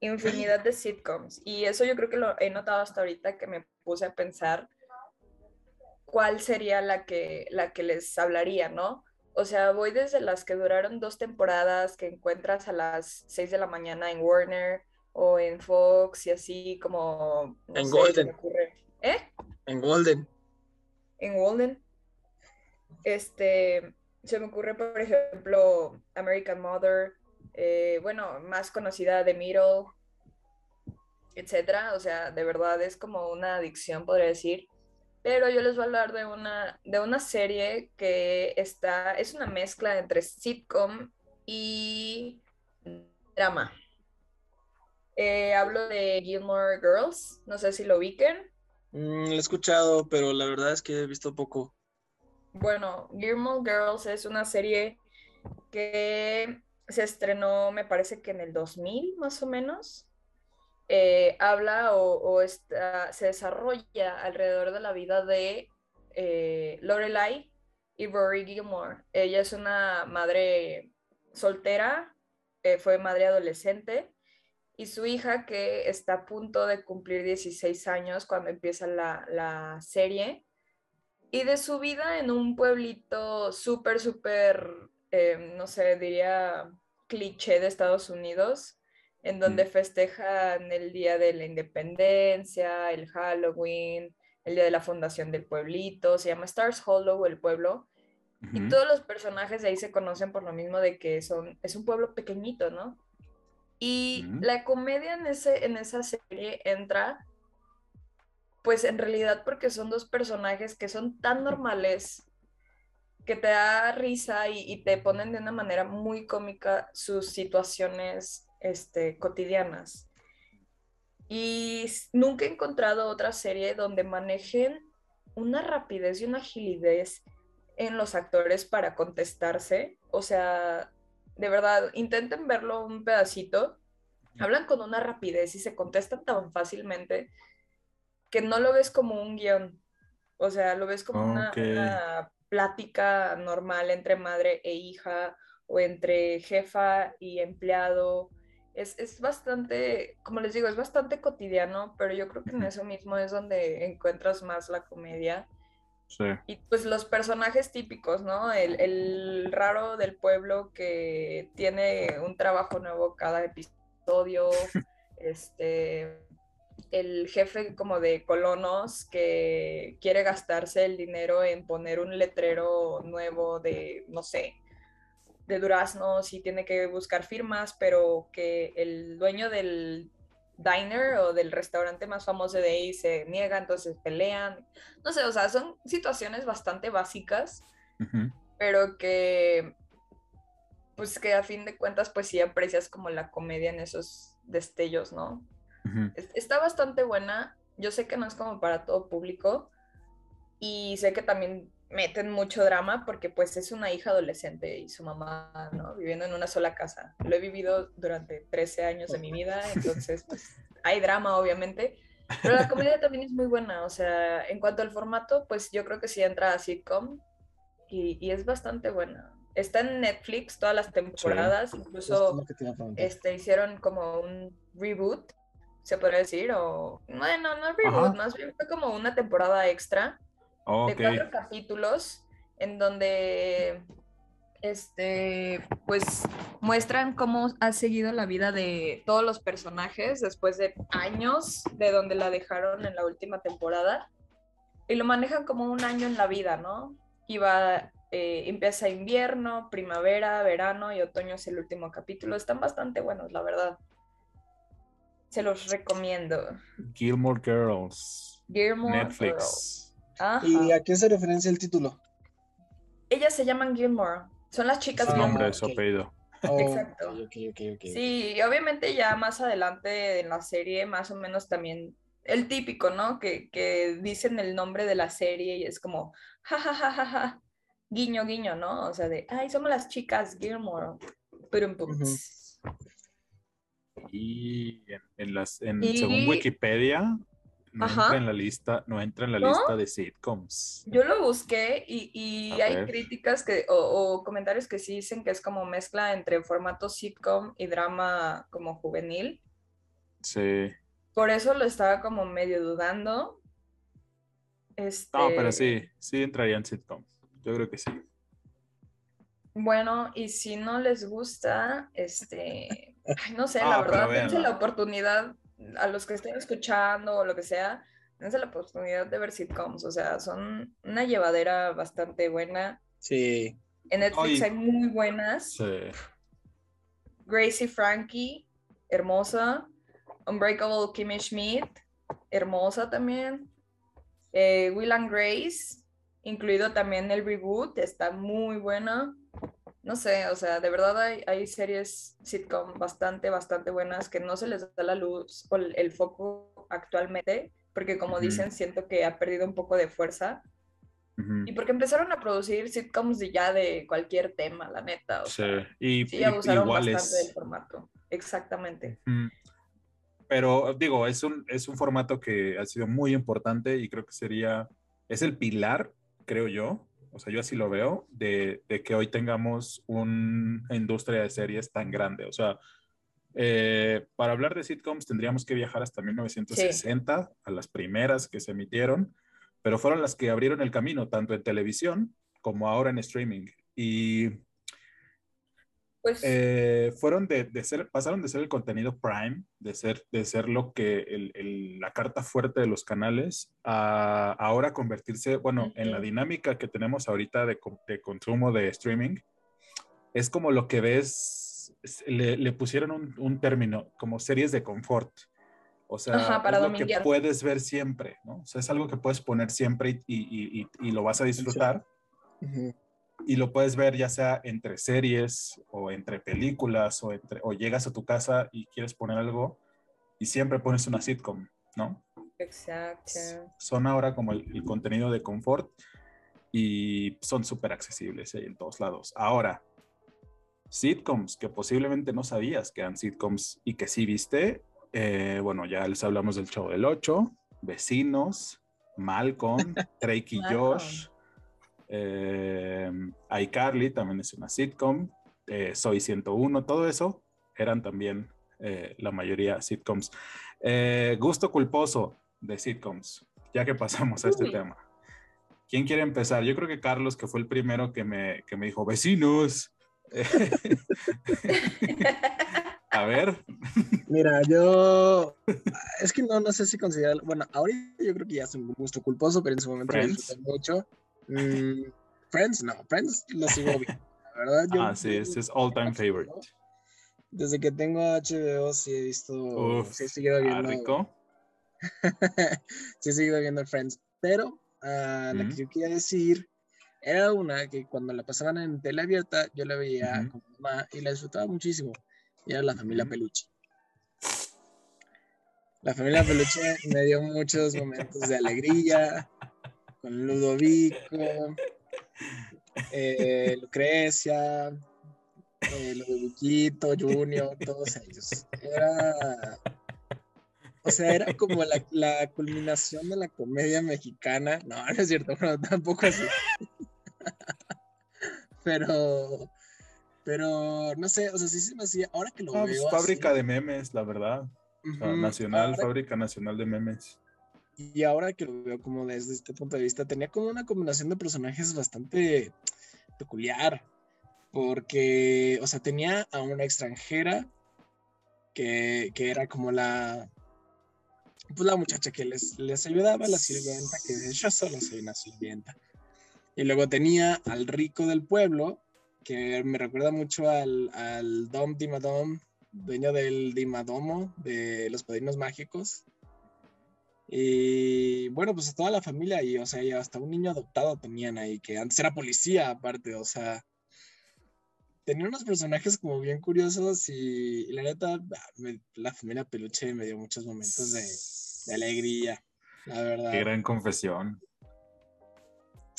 infinidad de sitcoms y eso yo creo que lo he notado hasta ahorita que me puse a pensar cuál sería la que, la que les hablaría, ¿no? O sea, voy desde las que duraron dos temporadas que encuentras a las 6 de la mañana en Warner, o en Fox y así como... en Golden. ¿Eh? En Golden. En Golden. Este, se me ocurre, por ejemplo, American Mother, eh, bueno, más conocida de Middle, etcétera. O sea, de verdad es como una adicción, podría decir. Pero yo les voy a hablar de una, de una serie que está, es una mezcla entre sitcom y drama. Eh, hablo de Gilmore Girls, no sé si lo ubiquen. Mm, lo he escuchado, pero la verdad es que he visto poco. Bueno, Gilmore Girls es una serie que se estrenó, me parece que en el 2000 más o menos. Eh, habla o, se desarrolla alrededor de la vida de eh, Lorelai y Rory Gilmore. Ella es una madre soltera, fue madre adolescente y su hija que está a punto de cumplir 16 años cuando empieza la, serie, y de su vida en un pueblito súper, súper, em, no sé, diría cliché de Estados Unidos, en donde festejan el Día de la Independencia, el Halloween, el Día de la Fundación del Pueblito, se llama Stars Hollow, el pueblo, y todos los personajes de ahí se conocen por lo mismo de que son, es un pueblo pequeñito, ¿no? Y la comedia en, ese, en esa serie entra, pues en realidad porque son dos personajes que son tan normales que te da risa y, te ponen de una manera muy cómica sus situaciones este, cotidianas. Y nunca he encontrado otra serie donde manejen una rapidez y una agilidad en los actores para contestarse. O sea, de verdad, intenten verlo un pedacito. Hablan con una rapidez y se contestan tan fácilmente que no lo ves como un guion. O sea, lo ves como una, una, plática normal entre madre e hija o entre jefa y empleado. Es, es, bastante, como les digo, es bastante cotidiano, pero yo creo que en eso mismo es donde encuentras más la comedia. Y pues los personajes típicos, ¿no? El, el, raro del pueblo que tiene un trabajo nuevo cada episodio, este, el jefe como de colonos que quiere gastarse el dinero en poner un letrero nuevo de, no sé, de duraznos y tiene que buscar firmas, pero que el dueño del diner o del restaurante más famoso de ahí se niega, entonces pelean. No sé, o sea, son situaciones bastante básicas, pero que, pues que a fin de cuentas, pues sí aprecias como la comedia en esos destellos, ¿no? Está bastante buena. Yo sé que no es como para todo público y sé que también meten mucho drama porque pues es una hija adolescente y su mamá, ¿no? Viviendo en una sola casa. Lo he vivido durante 13 años de mi vida, entonces pues hay drama obviamente, pero la comedia también es muy buena, o sea, en cuanto al formato, pues yo creo que sí entra a sitcom y, y es bastante buena. Está en Netflix todas las temporadas, incluso este, hicieron como un reboot se podría decir, o bueno, no reboot, más bien fue como una temporada extra de cuatro capítulos en donde este pues muestran cómo ha seguido la vida de todos los personajes después de años de donde la dejaron en la última temporada y lo manejan como un año en la vida, ¿no? Iba eh, empieza invierno, primavera, verano y otoño es el último capítulo. Están bastante buenos, la verdad. Se los recomiendo. Gilmore Girls. Gilmore Netflix. ¿Y a qué se referencia el título? Ellas se llaman Gilmore. Son las chicas Su nombre, su apellido. Oh, Exacto. sí, y obviamente ya más adelante en la serie, más o menos también el típico, ¿no? Que, que dicen el nombre de la serie y es como, ja, ja, ja, ja, ja, guiño, guiño, ¿no? O sea, de, ay, somos las chicas Gilmore. Pero un poco. Y en, las, según Wikipedia, no entra en la lista, no entra en la lista de sitcoms. Yo lo busqué y, hay críticas que, o, comentarios que sí dicen que es como mezcla entre formato sitcom y drama como juvenil. Sí. Por eso lo estaba como medio dudando. Este... No, pero sí, sí entraría en sitcom. Yo creo que sí. Bueno, y si no les gusta, este, no sé, la ah, verdad, dense la oportunidad a los que estén escuchando o lo que sea, dense la oportunidad de ver sitcoms, o sea, son una llevadera bastante buena. Sí. En Netflix hay muy buenas. Sí. Gracie Frankie, hermosa. Unbreakable Kimmy Schmidt, hermosa también. Eh, Will and Grace, incluido también el reboot, está muy buena no sé, o sea, de verdad hay, series sitcom bastante, bastante buenas que no se les da la luz o el, foco actualmente, porque como dicen, siento que ha perdido un poco de fuerza. Y porque empezaron a producir sitcoms de ya de cualquier tema, la neta. O sí, y, sí, abusaron bastante del formato. Exactamente. Pero digo, es un, es un formato que ha sido muy importante y creo que sería, es el pilar, creo yo, o sea, yo así lo veo, de, que hoy tengamos una industria de series tan grande. O sea, eh, para hablar de sitcoms tendríamos que viajar hasta 1960, a las primeras que se emitieron, pero fueron las que abrieron el camino, tanto en televisión como ahora en streaming. Y pues, eh, fueron de, ser, pasaron de ser el contenido prime, de ser, de ser lo que la carta fuerte de los canales, a ahora convertirse, bueno, en la dinámica que tenemos ahorita de, consumo de streaming, es como lo que ves, le, pusieron un, término, como series de confort. O sea, es lo que puedes ver siempre, ¿no? O sea, es algo que puedes poner siempre y, lo vas a disfrutar y lo puedes ver ya sea entre series o entre películas o, entre, o llegas a tu casa y quieres poner algo y siempre pones una sitcom, ¿no? Exacto. Son ahora como el, contenido de confort y son súper accesibles en todos lados. Ahora, sitcoms que posiblemente no sabías que eran sitcoms y que sí viste, eh, bueno, ya les hablamos del show del 8, Vecinos, Malcolm, Drake y Josh, eh, iCarly también es una sitcom, eh, Soy 101, todo eso eran también eh, la mayoría sitcoms. gusto culposo de sitcoms, ya que pasamos a este tema. ¿Quién quiere empezar? Yo creo que Carlos, que fue el primero que me, que me dijo, vecinos. A ver. Mira, yo. Es que no, no sé si considerar. Bueno, ahorita yo creo que ya es un gusto culposo, pero en su momento me disfruté mucho. Mm, Friends, no, Friends lo sigo bien. La verdad, yo, ah, sí, ese es all time favorite. Desde que tengo HBO, sí he visto. Uf, sí he seguido ah, viendo. rico. sí he seguido viendo Friends. Pero uh, la que yo quería decir era una que cuando la pasaban en tele abierta, yo la veía con mamá y la disfrutaba muchísimo y era la familia Peluche. La familia Peluche me dio muchos momentos de alegría con Ludovico, eh, Lucrecia, eh, Ludoviquito, Junior, todos ellos. Era, o sea, era como la, la, culminación de la comedia mexicana. No, no es cierto, pero tampoco así. pero pero no sé, o sea, sí se me hacía, ahora que lo ah, pues, veo. fábrica de memes, la verdad. nacional, fábrica nacional de memes. Y ahora que lo veo como desde este punto de vista, tenía como una combinación de personajes bastante peculiar. Porque, o sea, tenía a una extranjera que, que era como la. Pues la muchacha que les, les ayudaba, la sirvienta, que yo solo soy una sirvienta. Y luego tenía al rico del pueblo, que me recuerda mucho al, al Dom Dimadom, dueño del Dimadomo de los Padrinos Mágicos. Y bueno, pues a toda la familia y, o sea, y hasta un niño adoptado tenían ahí, que antes era policía aparte, o sea, tenía unos personajes como bien curiosos y, la neta, la familia Peluche me dio muchos momentos de, de alegría, la verdad. Qué gran confesión.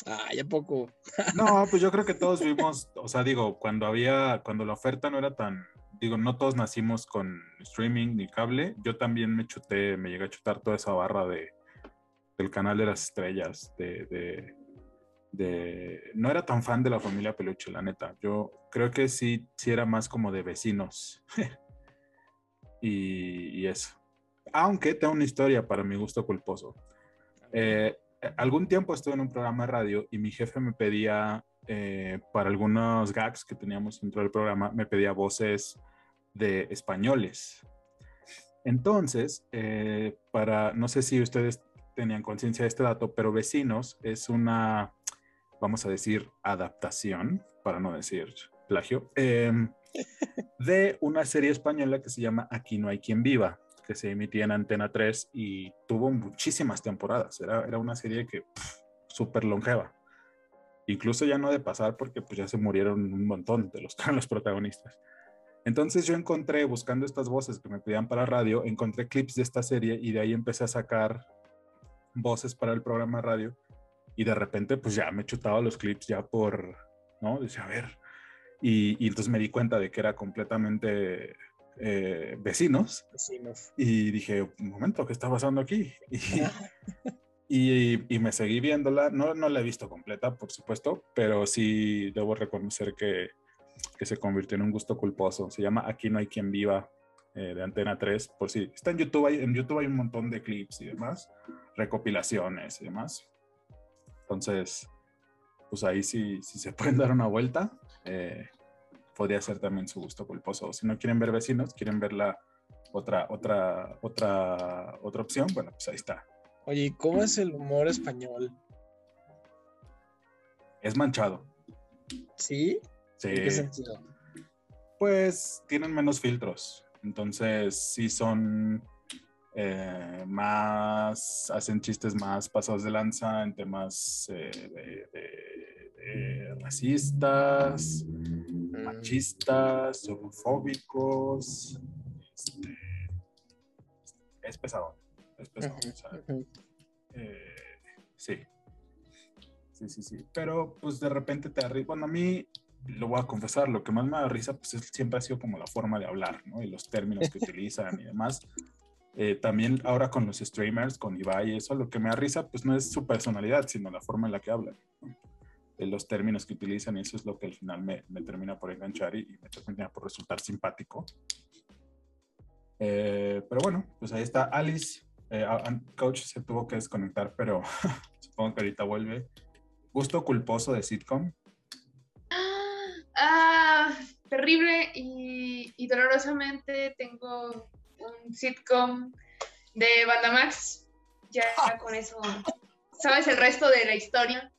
Ah, ya poco. no, pues yo creo que todos vimos, o sea, digo, cuando había, cuando la oferta no era tan, digo, no todos nacimos con streaming ni cable. Yo también me chuté, me llegué a chutar toda esa barra de del canal de las estrellas, de, de, no era tan fan de la familia Peluche, la neta. Yo creo que sí, sí era más como de vecinos. y, y, eso. Aunque tengo una historia para mi gusto culposo. Eh, algún tiempo estuve en un programa de radio y mi jefe me pedía, eh, para algunos gags que teníamos dentro del programa, me pedía voces de españoles. Entonces, eh, para, no sé si ustedes tenían conciencia de este dato, pero Vecinos es una, vamos a decir, adaptación, para no decir plagio, em, de una serie española que se llama Aquí no hay quien viva que se emitía en Antena 3 y tuvo muchísimas temporadas. Era, era una serie que súper longeva. Incluso ya no de pasar porque pues ya se murieron un montón de los, los protagonistas. Entonces yo encontré, buscando estas voces que me pedían para radio, encontré clips de esta serie y de ahí empecé a sacar voces para el programa radio y de repente pues ya me chutaba los clips ya por, ¿no? Dice, a ver. Y, y entonces me di cuenta de que era completamente eh, vecinos, Y dije, un momento, ¿qué está pasando aquí? Y, y, me seguí viéndola. No, no la he visto completa, por supuesto, pero sí debo reconocer que, que se convirtió en un gusto culposo. Se llama Aquí no hay quien viva eh, de Antena 3. Por si está en YouTube, hay, en YouTube hay un montón de clips y demás, recopilaciones y demás. Entonces, pues ahí sí, sí se pueden dar una vuelta. Eh, podría ser también su gusto culposo. Si no quieren ver vecinos, quieren ver la otra, otra, otra, otra opción, bueno, pues ahí está. Oye, ¿cómo es el humor español? Es manchado. ¿Sí? Sí. ¿En qué sentido? Pues tienen menos filtros. Entonces, sí son eh, más, hacen chistes más pasados de lanza en temas eh, de, racistas, machistas, homofóbicos. Este, es pesado, es. Eh, sí. Sí, sí, sí. Pero pues de repente te arriba. Bueno, a mí lo voy a confesar, lo que más me da risa pues siempre ha sido como la forma de hablar, ¿no? Y los términos que utilizan y demás. Eh, también ahora con los streamers, con Ibai y eso, lo que me da risa pues no es su personalidad, sino la forma en la que hablan. los términos que utilizan y eso es lo que al final me, me termina por enganchar y, me termina por resultar simpático. Eh, pero bueno, pues ahí está Alice. Eh, coach se tuvo que desconectar, pero supongo que ahorita vuelve. Gusto culposo de sitcom. Ah, terrible y, y, dolorosamente tengo un sitcom de Bandamax. Ya ah. con eso, ¿sabes el resto de la historia?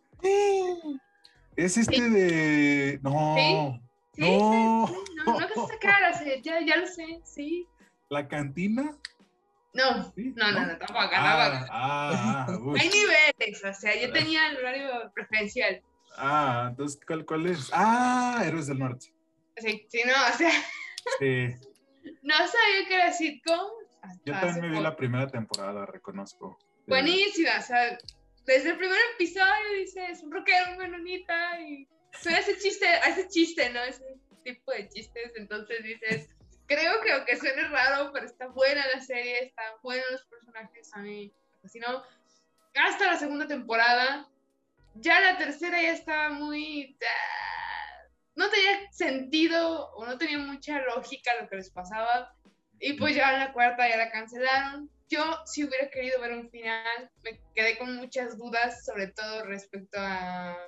Es este de. No. ¿Sí? ¿Sí? No. No, no, no cara, ya, ya lo sé, sí. ¿La cantina? No, no, no, no, tampoco, ah, ah, Hay niveles, o sea, yo tenía el horario preferencial. Ah, entonces, ¿cuál, cuál es? Ah, Héroes del Norte. Sí, sí, no, o sea. Sí. no sabía que era sitcom. Yo también me vi la primera temporada, reconozco. Buenísima, o sea, desde el primer episodio dices, un rockero, un menonita, y suena ese chiste, ese chiste, ¿no? Ese tipo de chistes, entonces dices, creo que aunque suene raro, pero está buena la serie, están buenos los personajes a mí. Si no, hasta la segunda temporada, ya la tercera ya estaba muy... no tenía sentido o no tenía mucha lógica lo que les pasaba. Y pues ya la cuarta ya la cancelaron. Yo si hubiera querido ver un final, me quedé con muchas dudas, sobre todo respecto a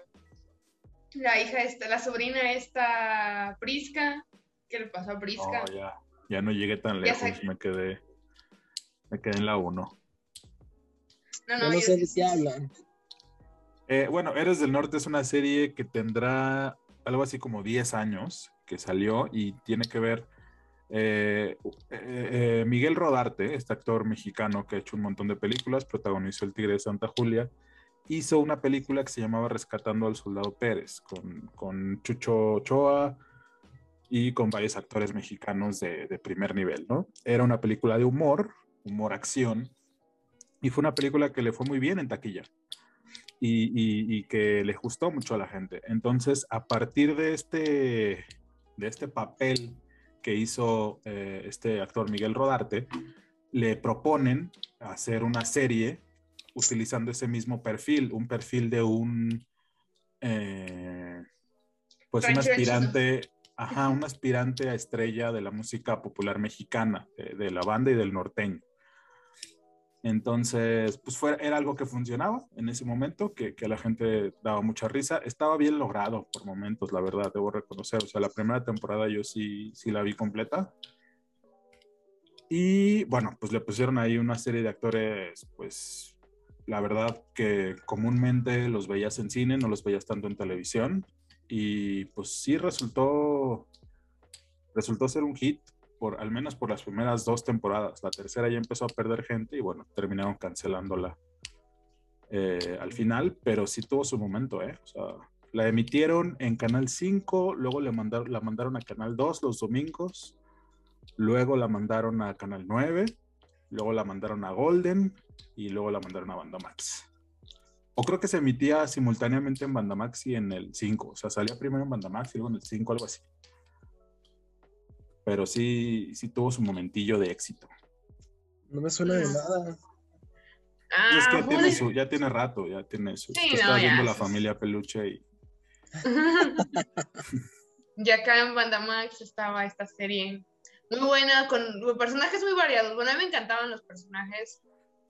la hija esta, la sobrina esta Prisca, ¿Qué le pasó a Prisca? ya, ya no llegué tan lejos, me quedé, me quedé en la 1. No, no, no sé de qué hablan. Eh, bueno, Eres del Norte es una serie que tendrá algo así como 10 años que salió y tiene que ver eh, eh, Miguel Rodarte, este actor mexicano que ha hecho un montón de películas, protagonizó El Tigre de Santa Julia, hizo una película que se llamaba Rescatando al Soldado Pérez con, con Chucho Ochoa, y con varios actores mexicanos de, primer nivel, ¿no? Era una película de humor, humor acción, y fue una película que le fue muy bien en taquilla y, que le gustó mucho a la gente. Entonces, a partir de este, de este papel que hizo eh, este actor Miguel Rodarte, le proponen hacer una serie utilizando ese mismo perfil, un perfil de un, eh, pues un aspirante Ajá, un aspirante a estrella de la música popular mexicana, de, la banda y del norteño. Entonces, pues fue, era algo que funcionaba en ese momento, que, que, la gente daba mucha risa. Estaba bien logrado por momentos, la verdad, debo reconocer. O sea, la primera temporada yo sí, sí la vi completa. Y bueno, pues le pusieron ahí una serie de actores, pues la verdad que comúnmente los veías en cine, no los veías tanto en televisión y pues sí resultó, resultó ser un hit, por, al menos por las primeras dos temporadas. La tercera ya empezó a perder gente y bueno, terminaron cancelándola eh, al final, pero sí tuvo su momento, ¿eh? La emitieron en Canal 5, luego le mandaron, la mandaron a Canal 2 los domingos, luego la mandaron a Canal 9, luego la mandaron a Golden y luego la mandaron a Banda Max. O creo que se emitía simultáneamente en Bandamax y en el 5. O sea, salía primero en Bandamax y luego en el 5, algo así. Pero sí, sí tuvo su momentillo de éxito. No me suena de nada. es que ah, tiene su, ya tiene rato, ya tiene su. Sí, viendo la familia Peluche y. ya acá en Bandamax estaba esta serie muy buena, con personajes muy variados. Bueno, a mí me encantaban los personajes.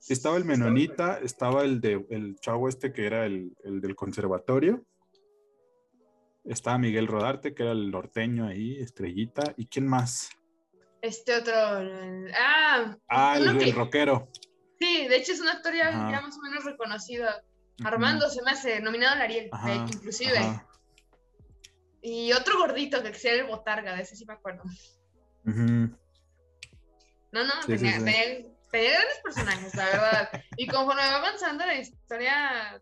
Estaba el menonita, estaba el de el chavo este que era el, del conservatorio. Estaba Miguel Rodarte, que era el norteño ahí, estrellita. ¿Y quién más? Este otro. Ah, ah el, rockero. Sí, de hecho es un actor ya, más o menos reconocido. Armando se me hace nominado al Ariel, inclusive. Y otro gordito que era el Botarga, de ese sí me acuerdo. No, no, tenía, tenía grandes personajes, la verdad. Y conforme va avanzando la historia,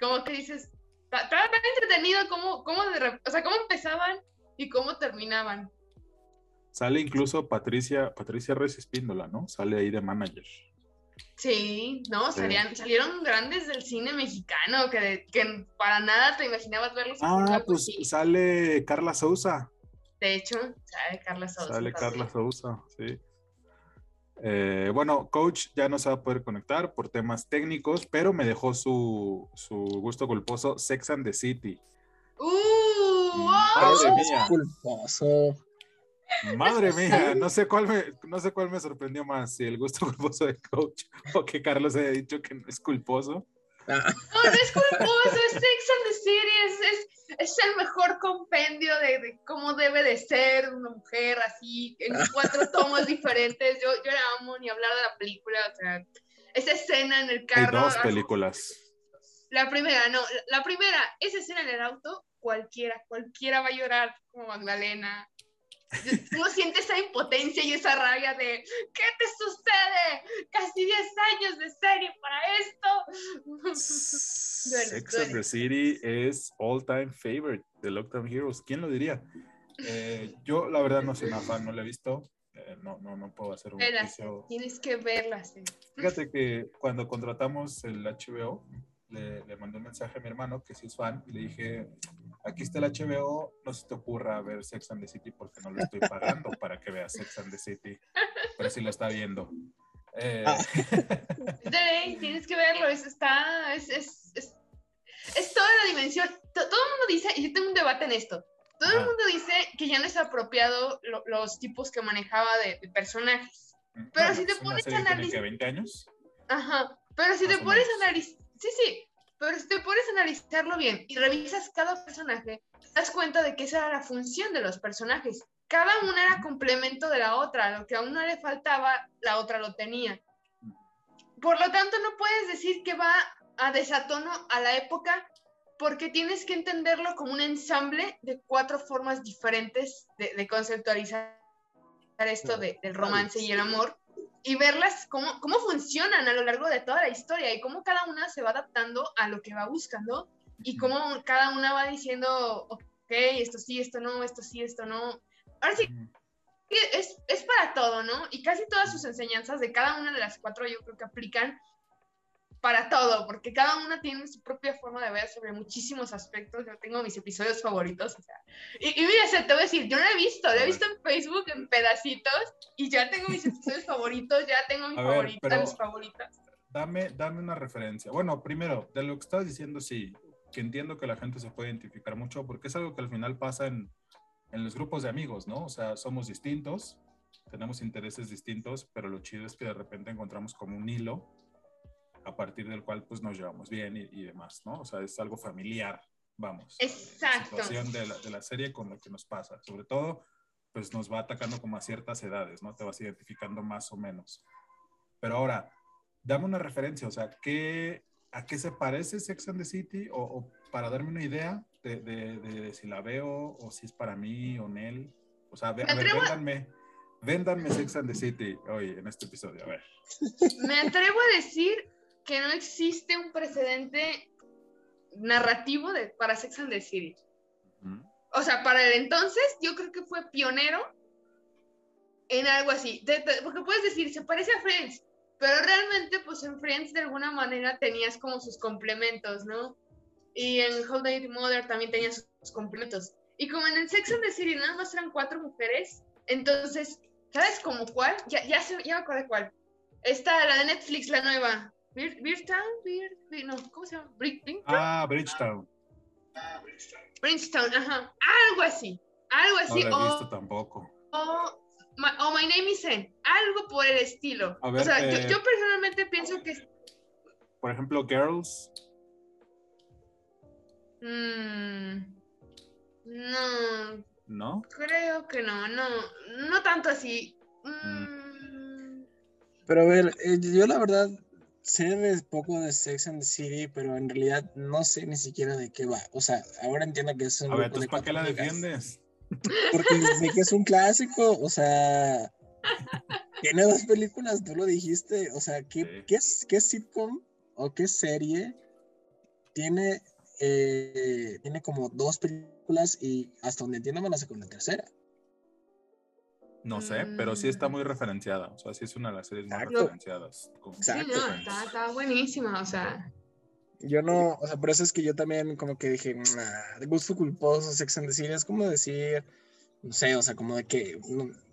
como que dices, estaba tan entretenido cómo, cómo, o sea, cómo empezaban y cómo terminaban. Sale incluso Patricia, Patricia Reyes Espíndola, ¿no? Sale ahí de manager. Sí, no, salieron grandes del cine mexicano que, que para nada te imaginabas verlos. Ah, pues sale Carla Souza. De hecho, sale Carla Souza. Sale Carla Souza, sí. Eh, bueno, coach ya no se va a poder conectar por temas técnicos, pero me dejó su, su gusto culposo Sex and the City. ¡Uh! Madre mía. Culposo. Madre mía, no sé cuál me, no sé cuál me sorprendió más, si el gusto culposo de coach o que Carlos haya dicho que no es culposo. No, no es culposo, es Sex and the City, es, es, el mejor compendio de, cómo debe de ser una mujer así, en cuatro tomos diferentes. Yo, yo la amo ni hablar de la película, o sea, esa escena en el carro. Hay dos películas. La primera, no, la primera, esa escena en el auto, cualquiera, cualquiera va a llorar como Magdalena. Uno siente esa impotencia y esa rabia de ¿qué te sucede? Casi 10 años de serie para esto. Sex and the City es all time favorite de Lockdown Heroes. ¿Quién lo diría? Eh, yo la verdad no soy una fan, no la he visto. Eh, no, no, no puedo hacer un juicio. Tienes que verla. Fíjate que cuando contratamos el HBO, le, le mandé un mensaje a mi hermano que sí es fan y le dije, aquí está el HBO, no se te ocurra ver Sex and the City porque no lo estoy pagando para que veas Sex and the City, pero sí lo está viendo. Eh... Ah. tienes que verlo, es, está, es, es, es, toda la dimensión. todo el mundo dice, y yo tengo un debate en esto, todo el mundo dice que ya no es apropiado los tipos que manejaba de, personajes. Mm, pero si te pones a analizar... 20 años? Ajá, pero si te pones a analizar... Sí, sí, pero si te pones a analizarlo bien y revisas cada personaje, te das cuenta de que esa era la función de los personajes. Cada una era complemento de la otra. Lo que a una le faltaba, la otra lo tenía. Por lo tanto, no puedes decir que va a desatono a la época porque tienes que entenderlo como un ensamble de cuatro formas diferentes de, conceptualizar esto del romance y el amor y verlas cómo, cómo funcionan a lo largo de toda la historia y cómo cada una se va adaptando a lo que va buscando y cómo cada una va diciendo, ok, esto sí, esto no, esto sí, esto no. Ahora sí, es, es para todo, ¿no? Y casi todas sus enseñanzas de cada una de las cuatro yo creo que aplican para todo, porque cada una tiene su propia forma de ver sobre muchísimos aspectos. Yo tengo mis episodios favoritos. O sea, y, y mira, te voy a decir, yo no he visto, lo he visto en Facebook en pedacitos y ya tengo mis episodios favoritos, ya tengo mis favoritas, mis favoritas. Dame, dame una referencia. Bueno, primero, de lo que estás diciendo, sí, que entiendo que la gente se puede identificar mucho, porque es algo que al final pasa en, en los grupos de amigos, ¿no? O sea, somos distintos, tenemos intereses distintos, pero lo chido es que de repente encontramos como un hilo a partir del cual pues nos llevamos bien y, demás, ¿no? O sea, es algo familiar, vamos. Exacto. La situación de la, de la, serie con lo que nos pasa, sobre todo pues nos va atacando como a ciertas edades, ¿no? Te vas identificando más o menos. Pero ahora, dame una referencia, o sea, ¿qué, ¿a qué se parece Sex and the City? O, para darme una idea de, de, de, si la veo o si es para mí o Nel. O sea, a ver, véndanme, véndanme Sex and the City hoy en este episodio, a ver. Me atrevo a decir que no existe un precedente narrativo de, para Sex and the City. O sea, para el entonces yo creo que fue pionero en algo así. porque puedes decir, se parece a Friends, pero realmente pues en Friends de alguna manera tenías como sus complementos, ¿no? Y en How Day Mother también tenías sus, complementos. Y como en el Sex and the City nada más eran cuatro mujeres, entonces, ¿sabes como cuál? Ya, ya, se, ya me acuerdo cuál. Esta, la de Netflix, la nueva. Bridgetown, no, ¿cómo se llama? Bridgetown. Ah, Bridgetown. Bridgetown, ajá, algo así, algo así. No lo he visto tampoco. O, my, Name is Zen, algo por el estilo. o sea, eh, yo, personalmente pienso que... Por ejemplo, Girls. Mm, no. ¿No? Creo que no, no, no tanto así. Mm. Mm. Pero a ver, eh, yo la verdad sé de poco de Sex and the City, pero en realidad no sé ni siquiera de qué va. O sea, ahora entiendo que es un. A ver, ¿tú para qué la defiendes? Porque sé que es un clásico, o sea. Tiene dos películas, tú lo dijiste. O sea, ¿qué, ¿qué, qué sitcom o qué serie tiene, eh, tiene como dos películas y hasta donde entiendo van a con la tercera? No sé, pero sí está muy referenciada. O sea, sí es una de las series más referenciadas. Exacto. Sí, no, está, buenísima, o sea. Yo no, o sea, por eso es que yo también como que dije, de gusto culposo, Sex and the City, es como decir, no sé, o sea, como de que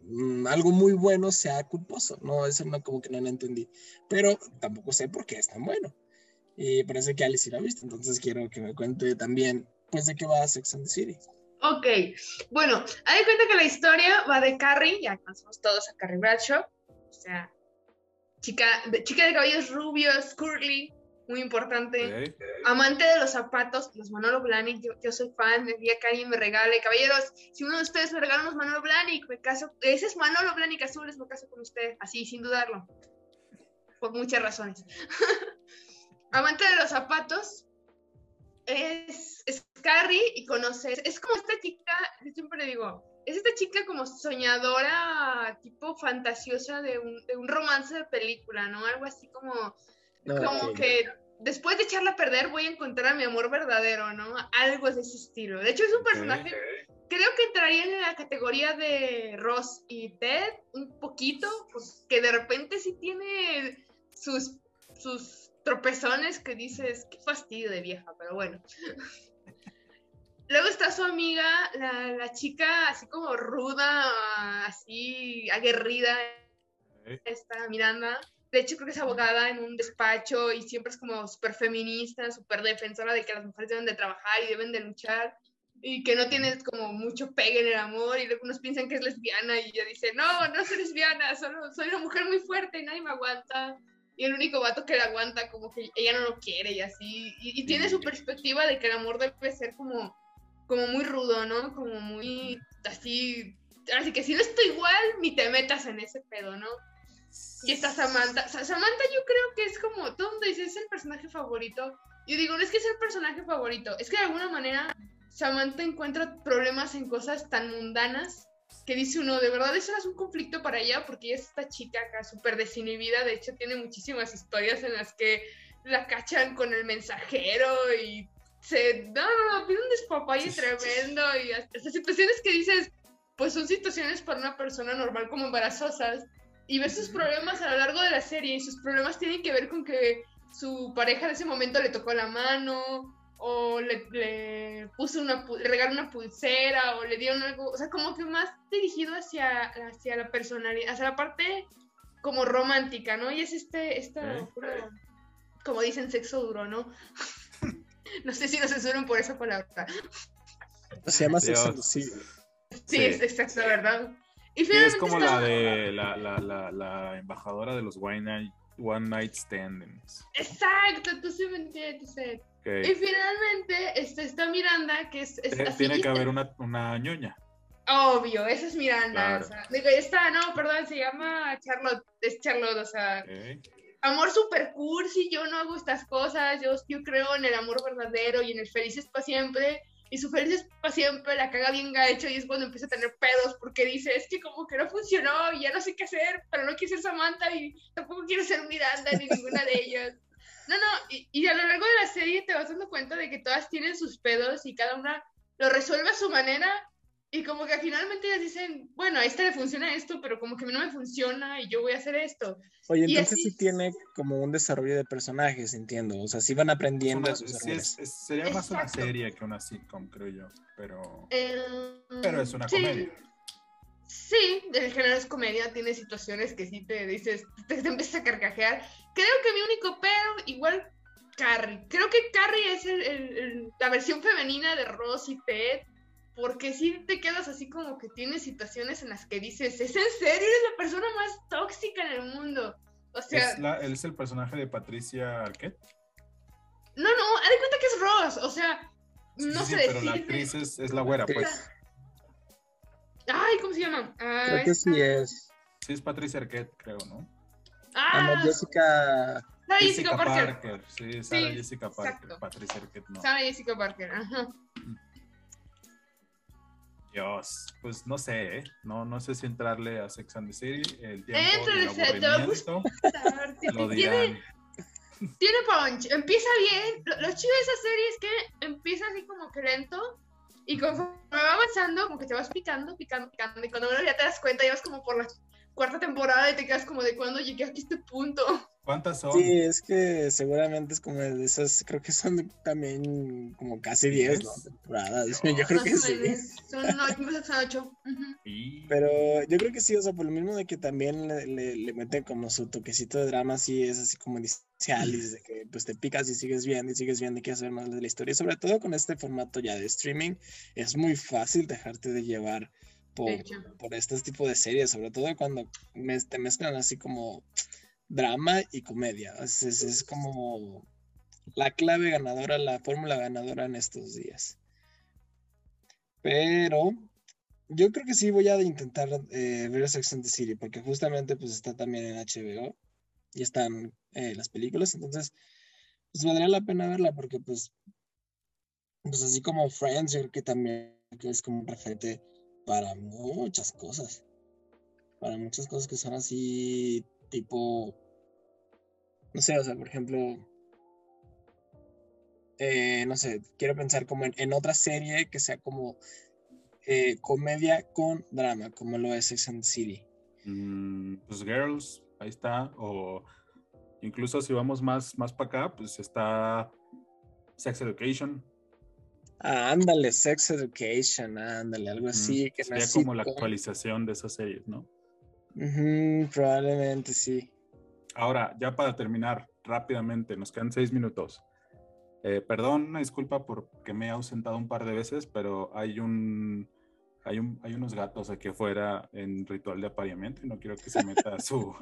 mm, algo muy bueno sea culposo, no, eso no, como que no lo entendí, pero tampoco sé por qué es tan bueno. Y parece que Alice sí lo ha visto, entonces quiero que me cuente también, pues, de qué va Sex and the City. Ok, bueno, hay cuenta que la historia va de Carrie, ya conocemos todos a Carrie Bradshaw, o sea, chica de, chica de cabellos rubios, curly, muy importante, amante de los zapatos, los Manolo Blahnik, yo, soy fan, me día que me regale, caballeros, si uno de ustedes me regala unos Manolo Blahnik, me caso, ese es Manolo Blahnik azules, me caso con usted, así, sin dudarlo, por muchas razones. amante de los zapatos, es, es Carrie y conoces, es como esta chica, yo siempre digo, es esta chica como soñadora, tipo fantasiosa de un, de un romance de película, ¿no? Algo así como, como que después de echarla a perder voy a encontrar a mi amor verdadero, ¿no? Algo de ese estilo. De hecho, es un personaje, creo que entraría en la categoría de Ross y Ted, un poquito, pues que de repente sí tiene sus, sus tropezones que dices, qué fastidio de vieja, pero bueno. Luego está su amiga, la, chica así como ruda, así aguerrida, está Miranda. De hecho, creo que es abogada en un despacho y siempre es como súper feminista, súper defensora de que las mujeres deben de trabajar y deben de luchar y que no tiene como mucho pegue en el amor y luego unos piensan que es lesbiana y ella dice, no, no soy lesbiana, solo soy una mujer muy fuerte y nadie me aguanta y el único vato que la aguanta como que ella no lo quiere y así, y, tiene su perspectiva de que el amor debe ser como, como muy rudo, ¿no? Como muy así, así que si no estoy igual, ni te metas en ese pedo, ¿no? Y está Samantha, Samantha yo creo que es como, todo el mundo dice, es el personaje favorito, yo digo, no es que es el personaje favorito, es que de alguna manera Samantha encuentra problemas en cosas tan mundanas que dice uno, de verdad eso es un conflicto para ella porque es esta chica acá súper desinhibida, de hecho tiene muchísimas historias en las que la cachan con el mensajero y se, no, no, no, tiene un despapalle tremendo y hasta situaciones que dices, pues son situaciones para una persona normal como embarazosas y ves sus problemas a lo largo de la serie y sus problemas tienen que ver con que su pareja en ese momento le tocó la mano o le, puso una, le regaló una pulsera o le dieron algo, o sea, como que más dirigido hacia, hacia la personalidad, hacia la parte como romántica, ¿no? Y es este, esta, como dicen, sexo duro, ¿no? no sé si nos censuran por esa palabra. Se llama sexo sí. sí. es exacto, ¿verdad? Y es como la de la, la, la, la, embajadora de los One Night, One Night Standings. Exacto, tú sí me entiendes. Y finalmente está, está Miranda, que es... Tiene que haber una, una ñoña. Obvio, esa es Miranda. digo, esta, no, perdón, se llama Charlotte, es Charlotte, o sea... Amor super cursi, yo no hago estas cosas, yo, yo creo en el amor verdadero y en el felices para siempre y su felices para siempre la caga bien gacho y es cuando empieza a tener pedos porque dice, es que como que no funcionó y ya no sé qué hacer, pero no quiero ser Samantha y tampoco quiero ser Miranda ni ninguna de ellas. No, no, y, a lo largo de la serie te vas dando cuenta de que todas tienen sus pedos y cada una lo resuelve a su manera y como que finalmente ellas dicen, bueno, a esta le funciona esto, pero como que a mí no me funciona y yo voy a hacer esto. Oye, entonces sí tiene como un desarrollo de personajes, entiendo. O sea, sí van aprendiendo. sus sería más una serie que una sitcom, creo yo. Pero, eh, pero es una comedia. Sí, el género es comedia, tiene situaciones que sí te dices, te, empiezas a carcajear. Creo que mi único pero, igual Carrie. Creo que Carrie es la versión femenina de Ross y Ted, porque sí te quedas así como que tienes situaciones en las que dices, ¿es en serio? Eres la persona más tóxica en el mundo. O sea... ¿Es, la, ¿Es el personaje de Patricia Arquette? No, no, haz de cuenta que es Ross, o sea, no sé Pero la actriz es, es la güera, pues. Ay, ¿cómo se llama? Ah, creo que sí es. Sí, es Patricia Arquette, creo, ¿no? Ah, no, Jessica. Sara Jessica, Parker. Sí, Sara Jessica Parker. Patricia Arquette, no. Sara Jessica Parker, ajá. Dios, pues no sé, ¿eh? no, no sé si entrarle a Sex and the City. El tiempo Entra, te va a gustar. lo dirán. Tiene, tiene punch, empieza bien. Lo, lo chido de esa serie es que empieza así como que lento Y conforme va avanzando, como que te vas picando, picando, picando. Y cuando menos ya te das cuenta, ya vas como por la cuarta temporada y te quedas como de cuándo llegué aquí a este punto. ¿Cuántas son? Sí, es que seguramente es como de esas, creo que son también como casi 10 temporadas. yo creo que sí. Son 8. Pero yo creo que sí, o sea, por lo mismo de que también le, le, meten como su toquecito de drama, sí es así como inicial, y de que pues te picas y sigues viendo y sigues viendo y quieres ver más de la historia. sobre todo con este formato ya de streaming, es muy fácil dejarte de llevar por, por este tipo de series, sobre todo cuando te mezclan así como drama y comedia. Es, es, como la clave ganadora, la fórmula ganadora en estos días. Pero yo creo que sí voy a intentar eh, ver Sex and the City, porque justamente pues está también en HBO y están eh, las películas, entonces pues valdría la pena verla porque pues, pues así como Friends, yo creo que también es como un referente para muchas cosas, para muchas cosas que son así tipo, no sé, o sea, por ejemplo, eh, no sé, quiero pensar como en, otra serie que sea como eh, comedia con drama, como lo es Sex and City. Mm, pues Girls, ahí está, o incluso si vamos más, más para acá, pues está Sex Education. Ah, ándale, Sex Education, ándale, algo así. que sería como la actualización de esas series, ¿no? probablemente sí. Ahora, ya para terminar rápidamente, nos quedan seis minutos. Eh, perdón, una disculpa porque me he ausentado un par de veces, pero hay un, hay un, hay unos gatos aquí afuera en ritual de apareamiento y no quiero que se meta su,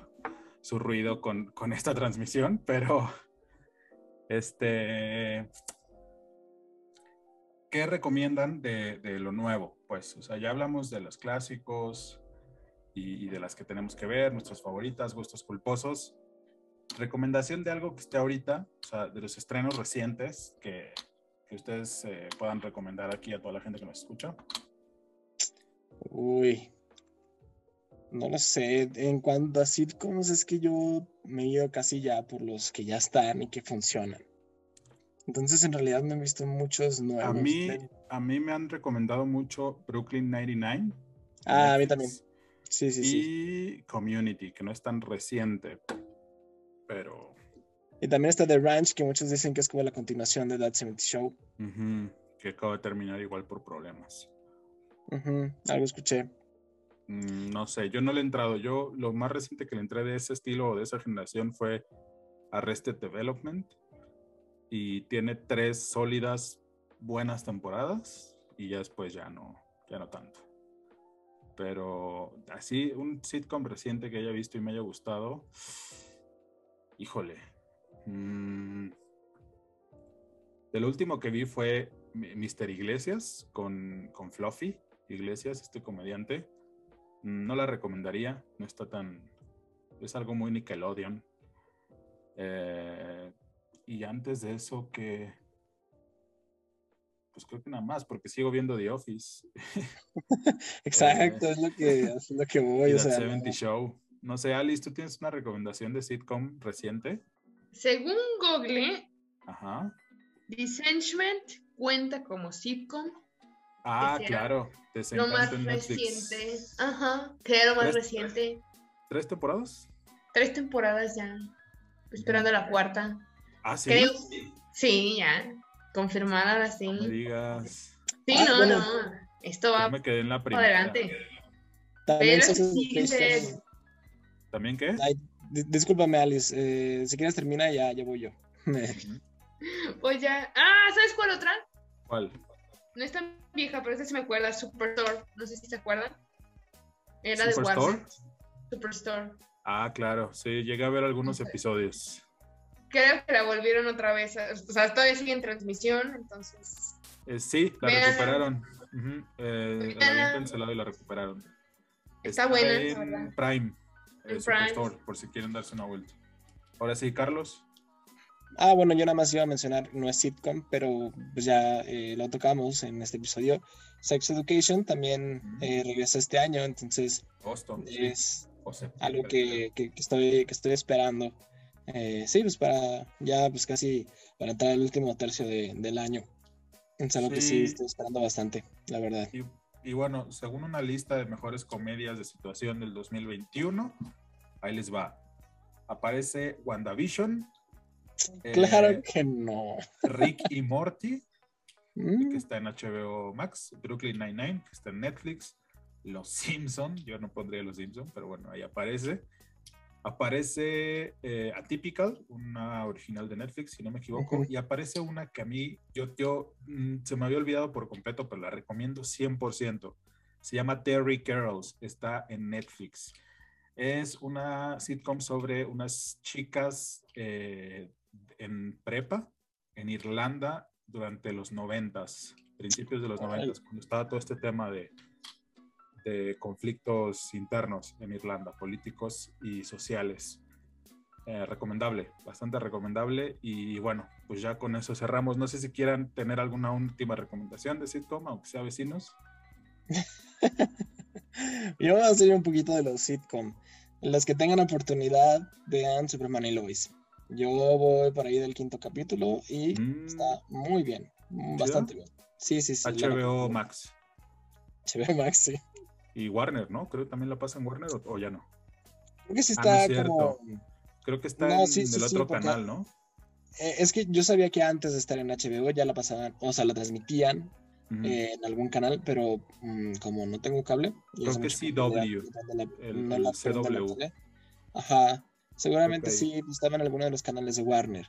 su ruido con, con esta transmisión, pero este, ¿qué recomiendan de, de, lo nuevo? Pues, o sea, ya hablamos de los clásicos, y, de las que tenemos que ver, nuestras favoritas, gustos culposos. Recomendación de algo que esté ahorita, o sea, de los estrenos recientes que, que ustedes eh, puedan recomendar aquí a toda la gente que nos escucha. Uy, no lo sé. En cuanto a sitcoms, es que yo me he ido casi ya por los que ya están y que funcionan. Entonces, en realidad me he visto muchos nuevos. A mí, a mí me han recomendado mucho Brooklyn 99. Ah, a mí también. Sí, sí, y Community, que no es tan reciente, pero... Y también está The Ranch, que muchos dicen que es como la continuación de That 70 Show. Que acaba de terminar igual por problemas. Algo escuché. Mm, no sé, yo no le he entrado. Yo lo más reciente que le entré de ese estilo o de esa generación fue Arrested Development. Y tiene tres sólidas, buenas temporadas. Y ya después ya no, ya no tanto. Pero así, un sitcom reciente que haya visto y me haya gustado. Híjole. Mm, el último que vi fue Mr. Iglesias con, con Fluffy Iglesias, este comediante. No la recomendaría, no está tan. Es algo muy Nickelodeon. Eh, y antes de eso, que pues creo que nada más, porque sigo viendo The Office. Exacto, es, lo que, es lo que voy. a 70 Show. No sé, Alice, ¿tú tienes una recomendación de sitcom reciente? Según Google, Ajá. cuenta como sitcom. Ah, claro. Lo más reciente. Ajá, que lo más reciente. ¿Tres temporadas? Tres temporadas ya. Esperando la cuarta. Ah, sí. sí, ya confirmada así. No me digas. Sí, ah, no, no. Esto va. Yo me quedé en la primera. Adelante. También Pero sí, ¿También qué? discúlpame, Alice. Eh, si quieres termina, ya, ya voy yo. pues ya. Ah, ¿sabes cuál otra? ¿Cuál? No es tan vieja, pero esta sí me acuerda. Superstore. No sé si se acuerdan. Era de Superstore. Superstore. Ah, claro. Sí, llegué a ver algunos episodios creo que la volvieron otra vez. O sea, todavía sigue en transmisión, entonces. Eh, sí, la recuperaron. eh, la habían cancelado y la recuperaron. Está, buena, en Prime. En Prime. por si quieren darse una vuelta. Ahora sí, Carlos. Ah, bueno, yo nada más iba a mencionar, no es sitcom, pero pues ya eh, lo tocamos en este episodio. Sex Education también eh, regresa este año, entonces Boston, es algo que, que, estoy, que estoy esperando. Eh, sí, pues para ya pues casi para entrar el último tercio del año. Es algo que sí estoy esperando bastante, la verdad. Y, bueno, según una lista de mejores comedias de situación del 2021, ahí les va. Aparece WandaVision. Claro eh, que no. Rick y Morty, mm. que está en HBO Max. Brooklyn Nine-Nine, que está en Netflix. Los Simpson, yo no pondría Los Simpson, pero bueno, ahí aparece. Aparece eh, Atypical, una original de Netflix, si no me equivoco, y aparece una que a mí, yo, yo mm, se me había olvidado por completo, pero la recomiendo 100%. Se llama Terry Carols, está en Netflix. Es una sitcom sobre unas chicas eh, en prepa en Irlanda durante los noventas, principios de los noventas, cuando estaba todo este tema de, conflictos internos en Irlanda, políticos y sociales. Eh, recomendable, bastante recomendable. Y bueno, pues ya con eso cerramos. No sé si quieran tener alguna última recomendación de sitcom, aunque sea vecinos. Yo voy a hacer un poquito de los sitcom. Los que tengan oportunidad, vean Superman y Lois. Yo voy por ahí del quinto capítulo y mm. está muy bien, bastante bien. Sí, sí, sí. HBO Max. HBO Max, sí. Y Warner, ¿no? Creo que también la pasa en Warner o, ya no. Creo que sí ah, está como... Creo que está en el otro canal, ¿no? Eh, es que yo sabía que antes de estar en HBO ya la pasaban, o sea, la transmitían eh, en algún canal, pero mm, como no tengo cable. Creo que sí, W. el, CW. Ajá. Seguramente sí estaba en alguno de los canales de Warner.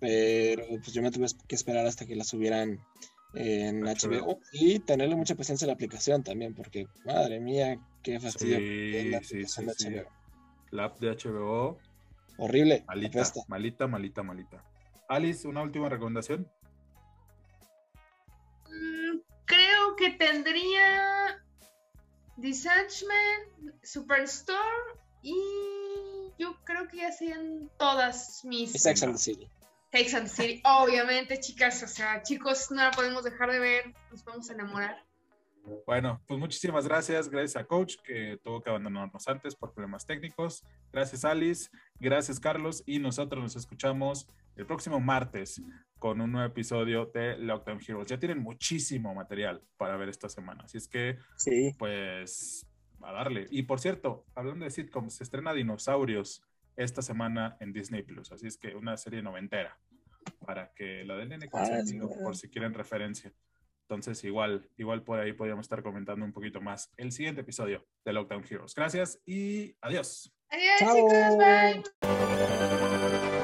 Pero pues yo me tuve que esperar hasta que la subieran en HBO. y tenerle mucha paciencia a la aplicación también, porque madre mía, qué fastidio. Sí, sí, sí, La app de HBO. Horrible. Malita, malita, malita, malita. Alice, una última recomendación. Mm, creo que tendría Detachment, Superstore y yo creo que ya sean todas mis. Sex and the City. Sex and the City, obviamente, chicas. O sea, chicos, no la podemos dejar de ver. Nos vamos a enamorar. Bueno, pues muchísimas gracias. Gracias a Coach que tuvo que abandonarnos antes por problemas técnicos. Gracias Alice. Gracias Carlos. Y nosotros nos escuchamos el próximo martes con un nuevo episodio de Lockdown Heroes. Ya tienen muchísimo material para ver esta semana. Así es que, sí. pues, a darle. Y por cierto, hablando de sitcoms, se estrena Dinosaurios esta semana en Disney Plus. Así es que una serie noventera para que la den en ah, por si quieren referencia. Entonces, igual, igual por ahí podríamos estar comentando un poquito más el siguiente episodio de Lockdown Heroes. Gracias y adiós. Adiós, chicos. Bye.